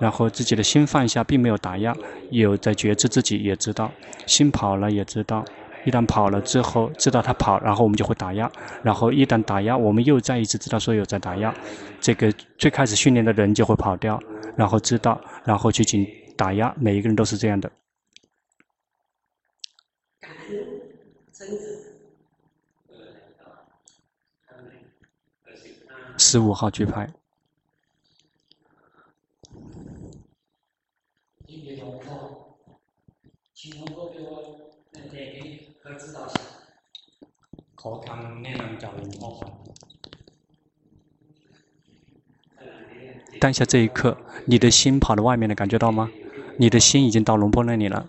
然后自己的心放下，并没有打压，有在觉知自己也知道，心跑了也知道。一旦跑了之后，知道他跑，然后我们就会打压，然后一旦打压，我们又再一次知道说有在打压，这个最开始训练的人就会跑掉，然后知道，然后去进打压，每一个人都是这样的。感恩，真的。十五号举牌。ขอคำแนะนำจากหลวงพ่อครับ。当下这一刻，你的心跑到外面了，感觉到吗？ 你的心已经到龙波那里了。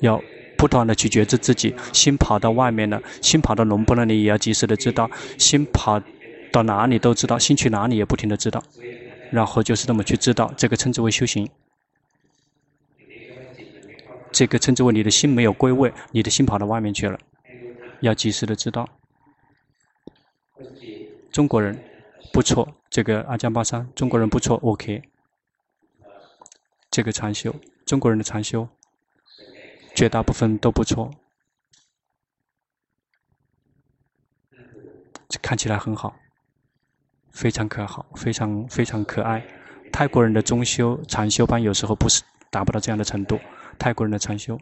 要不断的去觉知自己，心跑到外面了，心跑到龙波那里，也要及时的知道，心跑到哪里都知道，心去哪里也不停的知道，然后就是这么去知道，这个称之为修行。这个称之为你的心没有归位，你的心跑到外面去了，要及时的知道。中国人不错，这个阿江巴桑，中国人不错，OK。这个禅修，中国人的禅修，绝大部分都不错，看起来很好，非常可好，非常非常可爱。泰国人的中修禅修班有时候不是达不到这样的程度。泰国人的禅修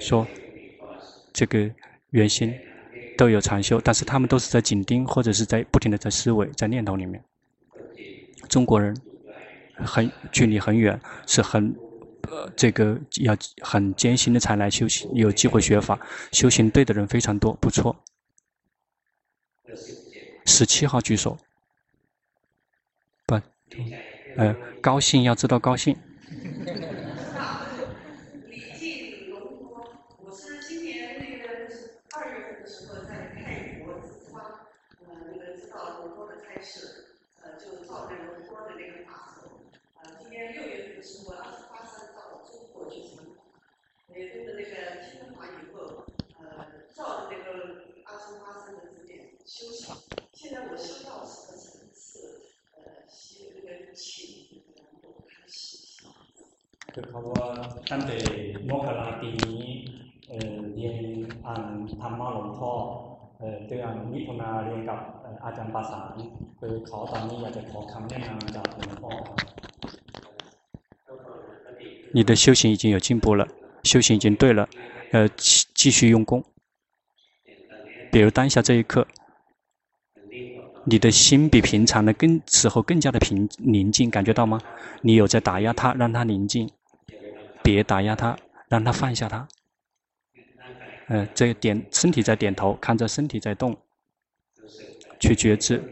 说，这个原先都有禅修，但是他们都是在紧盯或者是在不停的在思维，在念头里面。中国人很距离很远，是很呃这个要很艰辛的才来修行，有机会学法，修行对的人非常多，不错。十七号举手，不，呃，高兴要知道高兴。คือเขาว่าตั้งแต่มกราปีนี้เรียนอ่านธรรมะหลวงพ่อเดือนมิถุนาเรียนกับอาจารย์ประสานคือเขาตอนนี้อยากจะขอคำแนะนำจากหลวงพ่อ你的修行已经有进步了，修行已经对了，呃，继续用功。比如当下这一刻，你的心比平常的更时候更加的平宁静，感觉到吗？你有在打压它，让它宁静。 别打压他，让他放下他。呃，这个点身体在点头，看着身体在动，去觉知，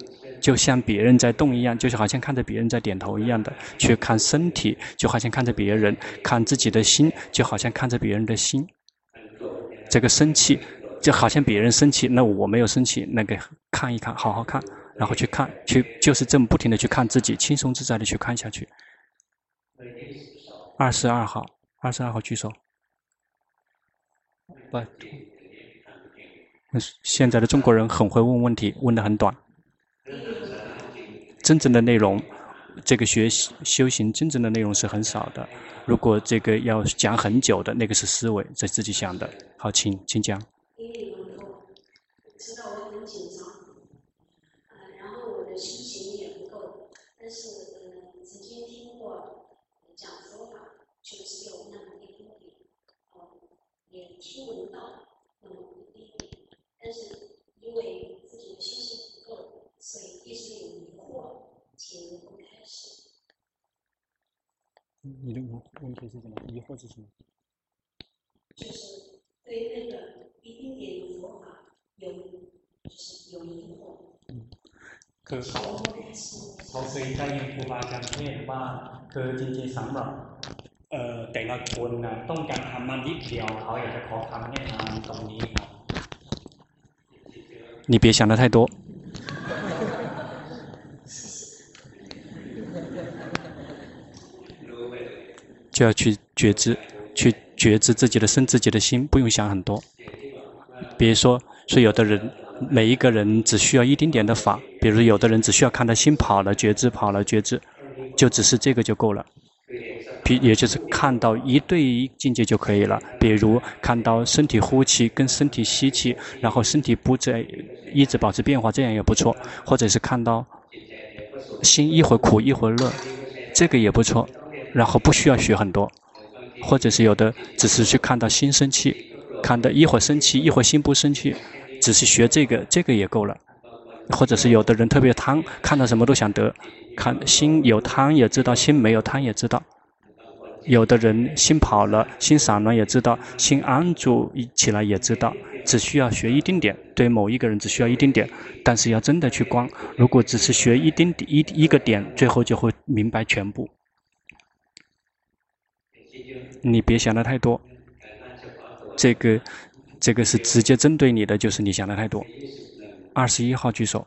就像别人在动一样，就是好像看着别人在点头一样的去看身体，就好像看着别人看自己的心，就好像看着别人的心。这个生气，就好像别人生气，那我没有生气，那个看一看，好好看，然后去看，去就是这么不停的去看自己，轻松自在的去看下去。二十二号。二十二号举手。不，现在的中国人很会问问题，问得很短。真正的内容，这个学习修行真正的内容是很少的。如果这个要讲很久的，那个是思维在自己想的。好，请请讲。你的问题是什么？疑惑是什么？就是对那个一丁点佛法有，就是有疑惑。嗯，คือเขาเขาเคยได้ยินครูบาอาจารย์เทศว่าคือจริงๆสำหรับ เอ่อแต่ละคนนะต้องการทำมันนิดเดียวเขาอยากจะขอคำแนะนำตรงนี้ครับ你别想得太多。就要去觉知，去 觉知自己的身、自己的心，不用想很多。比如说，说有的人，每一个人只需要一丁点的法，比如有的人只需要看到心跑了，觉知跑了，觉知，就只是这个就够了。 比也就是看到一对一境界就可以了。比如看到身体呼气跟身体吸气，然后身体不再一直保持变化，这样也不错。或者是看到心一会儿苦一会儿乐，这个也不错。然后不需要学很多，或者是有的只是去看到心生气，看到一会儿生气一会儿心不生气，只是学这个，这个也够了。或者是有的人特别贪，看到什么都想得，看心有贪也知道，心没有贪也知道。有的人心跑了，心散乱也知道，心安住一起来也知道，只需要学一丁点。对某一个人只需要一丁点，但是要真的去观，如果只是学一丁点一一个点，最后就会明白全部。你别想的太多，这个这个是直接针对你的，就是你想的太多。二十一号举手。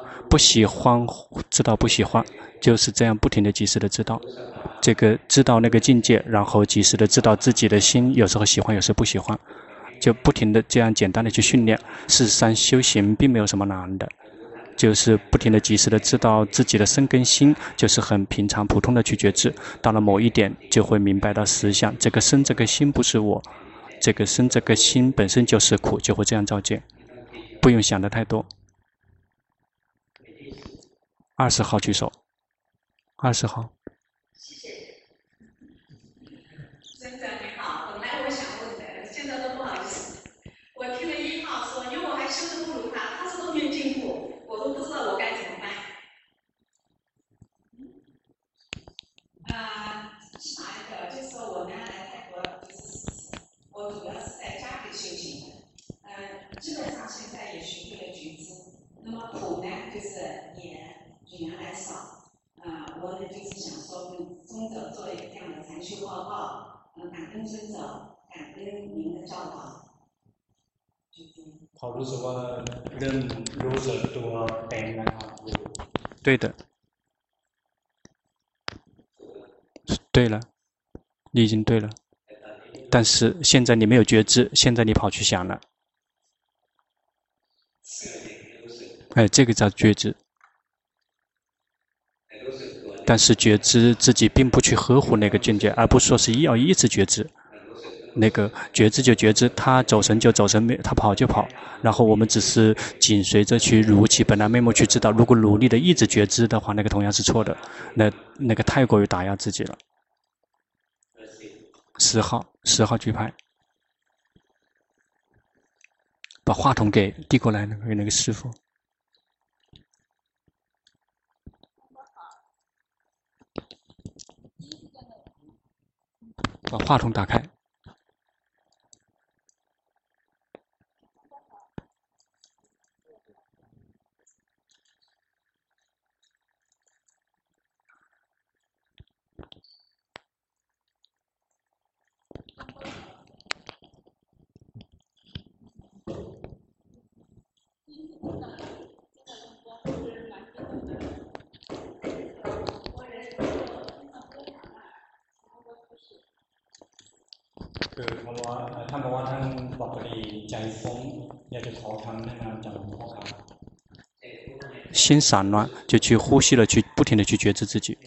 不喜欢知道不喜欢，就是这样不停的及时的知道，这个知道那个境界，然后及时的知道自己的心，有时候喜欢，有时候不喜欢，就不停的这样简单的去训练。事实上修行并没有什么难的，就是不停的及时的知道自己的身跟心，就是很平常普通的去觉知，到了某一点就会明白到实相，这个身这个心不是我。这个身，这个心本身就是苦，就会这样照见，不用想的太多。二十号举手。二十号。谢谢。尊者你好，本来我想问的，现在都不好意思。我听了一号说，因为我还修的不如他，他说都没有进步，我都不知道我该怎么办。啊，下一个就是说我原来泰国就是。我主要是在家里修行的，呃，基本上现在也学会了觉知。那么苦呢，就是也比原来少。啊、呃，我呢就是想说跟尊者做一个这样的禅修报告，嗯、呃，感恩尊者，感恩您的教导。好，就是说，认如是多啊。对的。对了，你已经对了。但是现在你没有觉知，现在你跑去想了。哎，这个叫觉知。但是觉知自己并不去呵护那个境界，而不说是要一直觉知。那个觉知就觉知，他走神就走神，没他跑就跑。然后我们只是紧随着去如其本来面目去知道。如果努力的一直觉知的话，那个同样是错的。那那个太过于打压自己了。十号，十号举牌，把话筒给递过来，那个那个师傅，把话筒打开。心散乱，就去呼吸了，去不停的去觉知自己。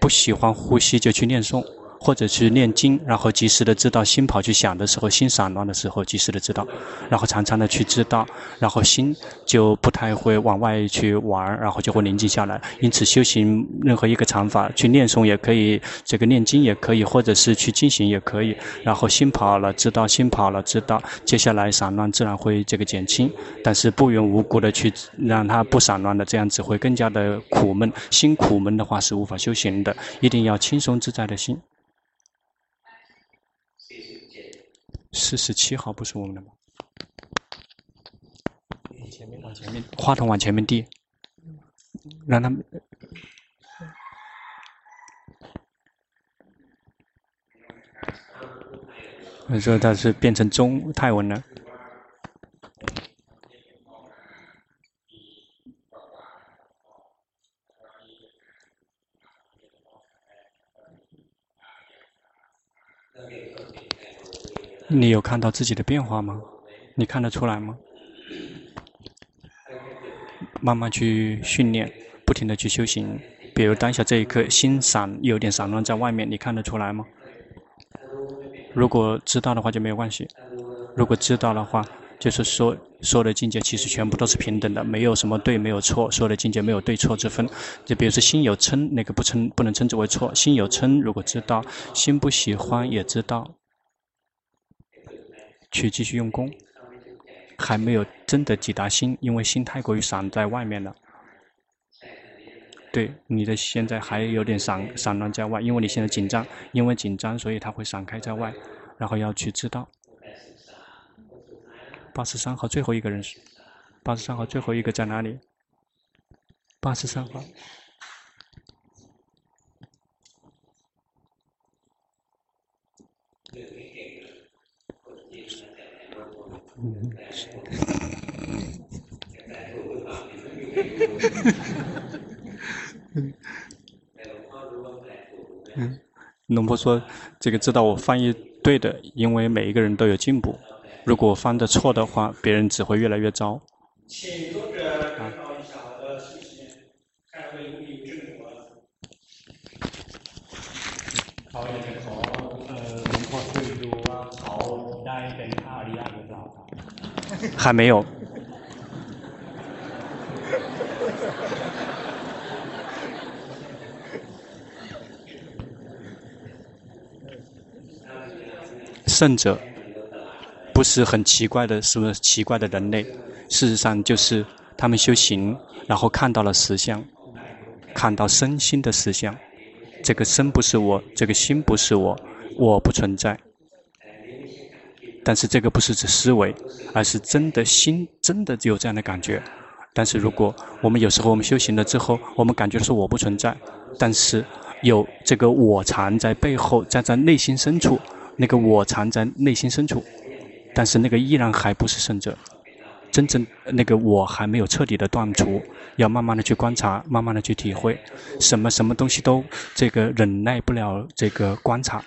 不喜欢呼吸，就去念诵。或者去念经，然后及时的知道心跑去想的时候，心散乱的时候，及时的知道，然后常常的去知道，然后心就不太会往外去玩，然后就会宁静下来。因此，修行任何一个禅法，去念诵也可以，这个念经也可以，或者是去进行也可以。然后心跑了，知道心跑了，知道，接下来散乱自然会这个减轻。但是不缘无故的去让它不散乱的，这样子会更加的苦闷。心苦闷的话是无法修行的，一定要轻松自在的心。四十七号不是我们的吗？前面往前面，话筒往前面递，让他们。你说他是变成中泰文了。你有看到自己的变化吗？你看得出来吗？慢慢去训练，不停地去修行。比如当下这一刻，心散有点散乱在外面，你看得出来吗？如果知道的话就没有关系。如果知道的话，就是说所有的境界其实全部都是平等的，没有什么对，没有错。所有的境界没有对错之分。就比如说心有嗔，那个不称不能称之为错。心有嗔，如果知道；心不喜欢也知道。去继续用功，还没有真的抵达心，因为心太过于散在外面了。对，你的现在还有点散散乱在外，因为你现在紧张，因为紧张，所以它会散开在外，然后要去知道。八十三号最后一个人是，八十三号最后一个在哪里？八十三号。嗯，嗯，龙婆说：“这个知道我翻译对的，因为每一个人都有进步。如果我翻的错的话，别人只会越来越糟。”请读者介绍一下我的事情，开会有没有正果？好，也挺好。呃，龙婆对于我好，带点阿里亚的早。还没有。圣者不是很奇怪的，是不是奇怪的人类？事实上，就是他们修行，然后看到了实相，看到身心的实相。这个身不是我，这个心不是我，我不存在。但是这个不是指思维，而是真的心真的有这样的感觉。但是如果我们有时候我们修行了之后，我们感觉说我不存在，但是有这个我藏在背后，在在内心深处，那个我藏在内心深处，但是那个依然还不是圣者，真正那个我还没有彻底的断除，要慢慢的去观察，慢慢的去体会，什么什么东西都这个忍耐不了这个观察，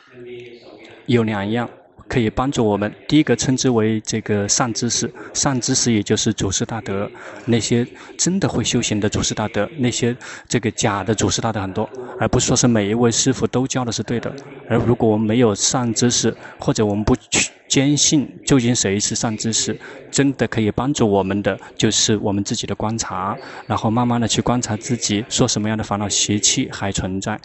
有两样。可以帮助我们。第一个称之为这个善知识，善知识也就是祖师大德。那些真的会修行的祖师大德，那些这个假的祖师大德很多，而不是说是每一位师傅都教的是对的。而如果我们没有善知识，或者我们不去坚信究竟谁是善知识，真的可以帮助我们的，就是我们自己的观察，然后慢慢的去观察自己，说什么样的烦恼习气还存在。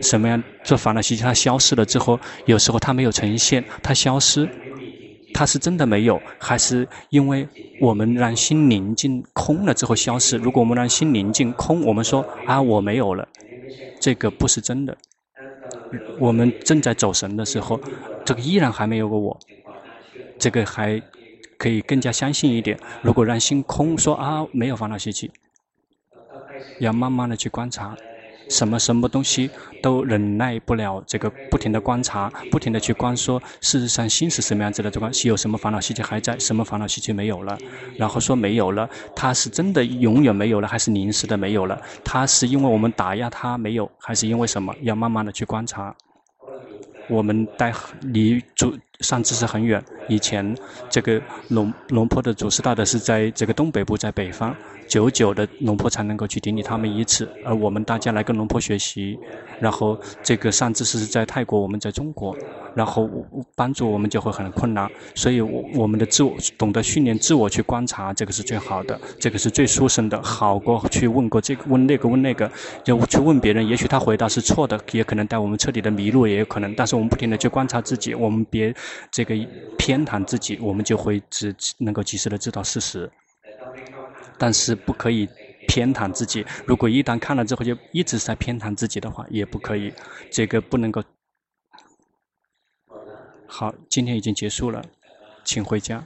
什么样做烦恼习气，它消失了之后，有时候它没有呈现，它消失，它是真的没有，还是因为我们让心宁静空了之后消失？如果我们让心宁静空，我们说啊我没有了，这个不是真的。我们正在走神的时候，这个依然还没有个我，这个还可以更加相信一点。如果让心空，说啊没有烦恼习气，要慢慢的去观察。什么什么东西都忍耐不了，这个不停的观察，不停的去观说，事实上心是什么样子的？这关系有什么烦恼习气还在，什么烦恼习气没有了？然后说没有了，它是真的永远没有了，还是临时的没有了？它是因为我们打压它没有，还是因为什么？要慢慢的去观察。我们带离主上知识很远，以前这个龙龙坡的祖师大德是在这个东北部，在北方。久久的龙婆才能够去顶礼他们一次，而我们大家来跟龙婆学习，然后这个善知识是在泰国，我们在中国，然后帮助我们就会很困难，所以我我们的自我懂得训练自我去观察，这个是最好的，这个是最殊胜的，好过去问过这个问那个问那个，就去问别人，也许他回答是错的，也可能带我们彻底的迷路，也有可能，但是我们不停的去观察自己，我们别这个偏袒自己，我们就会只能够及时的知道事实。但是不可以偏袒自己。如果一旦看了之后就一直在偏袒自己的话，也不可以。这个不能够。好，今天已经结束了，请回家。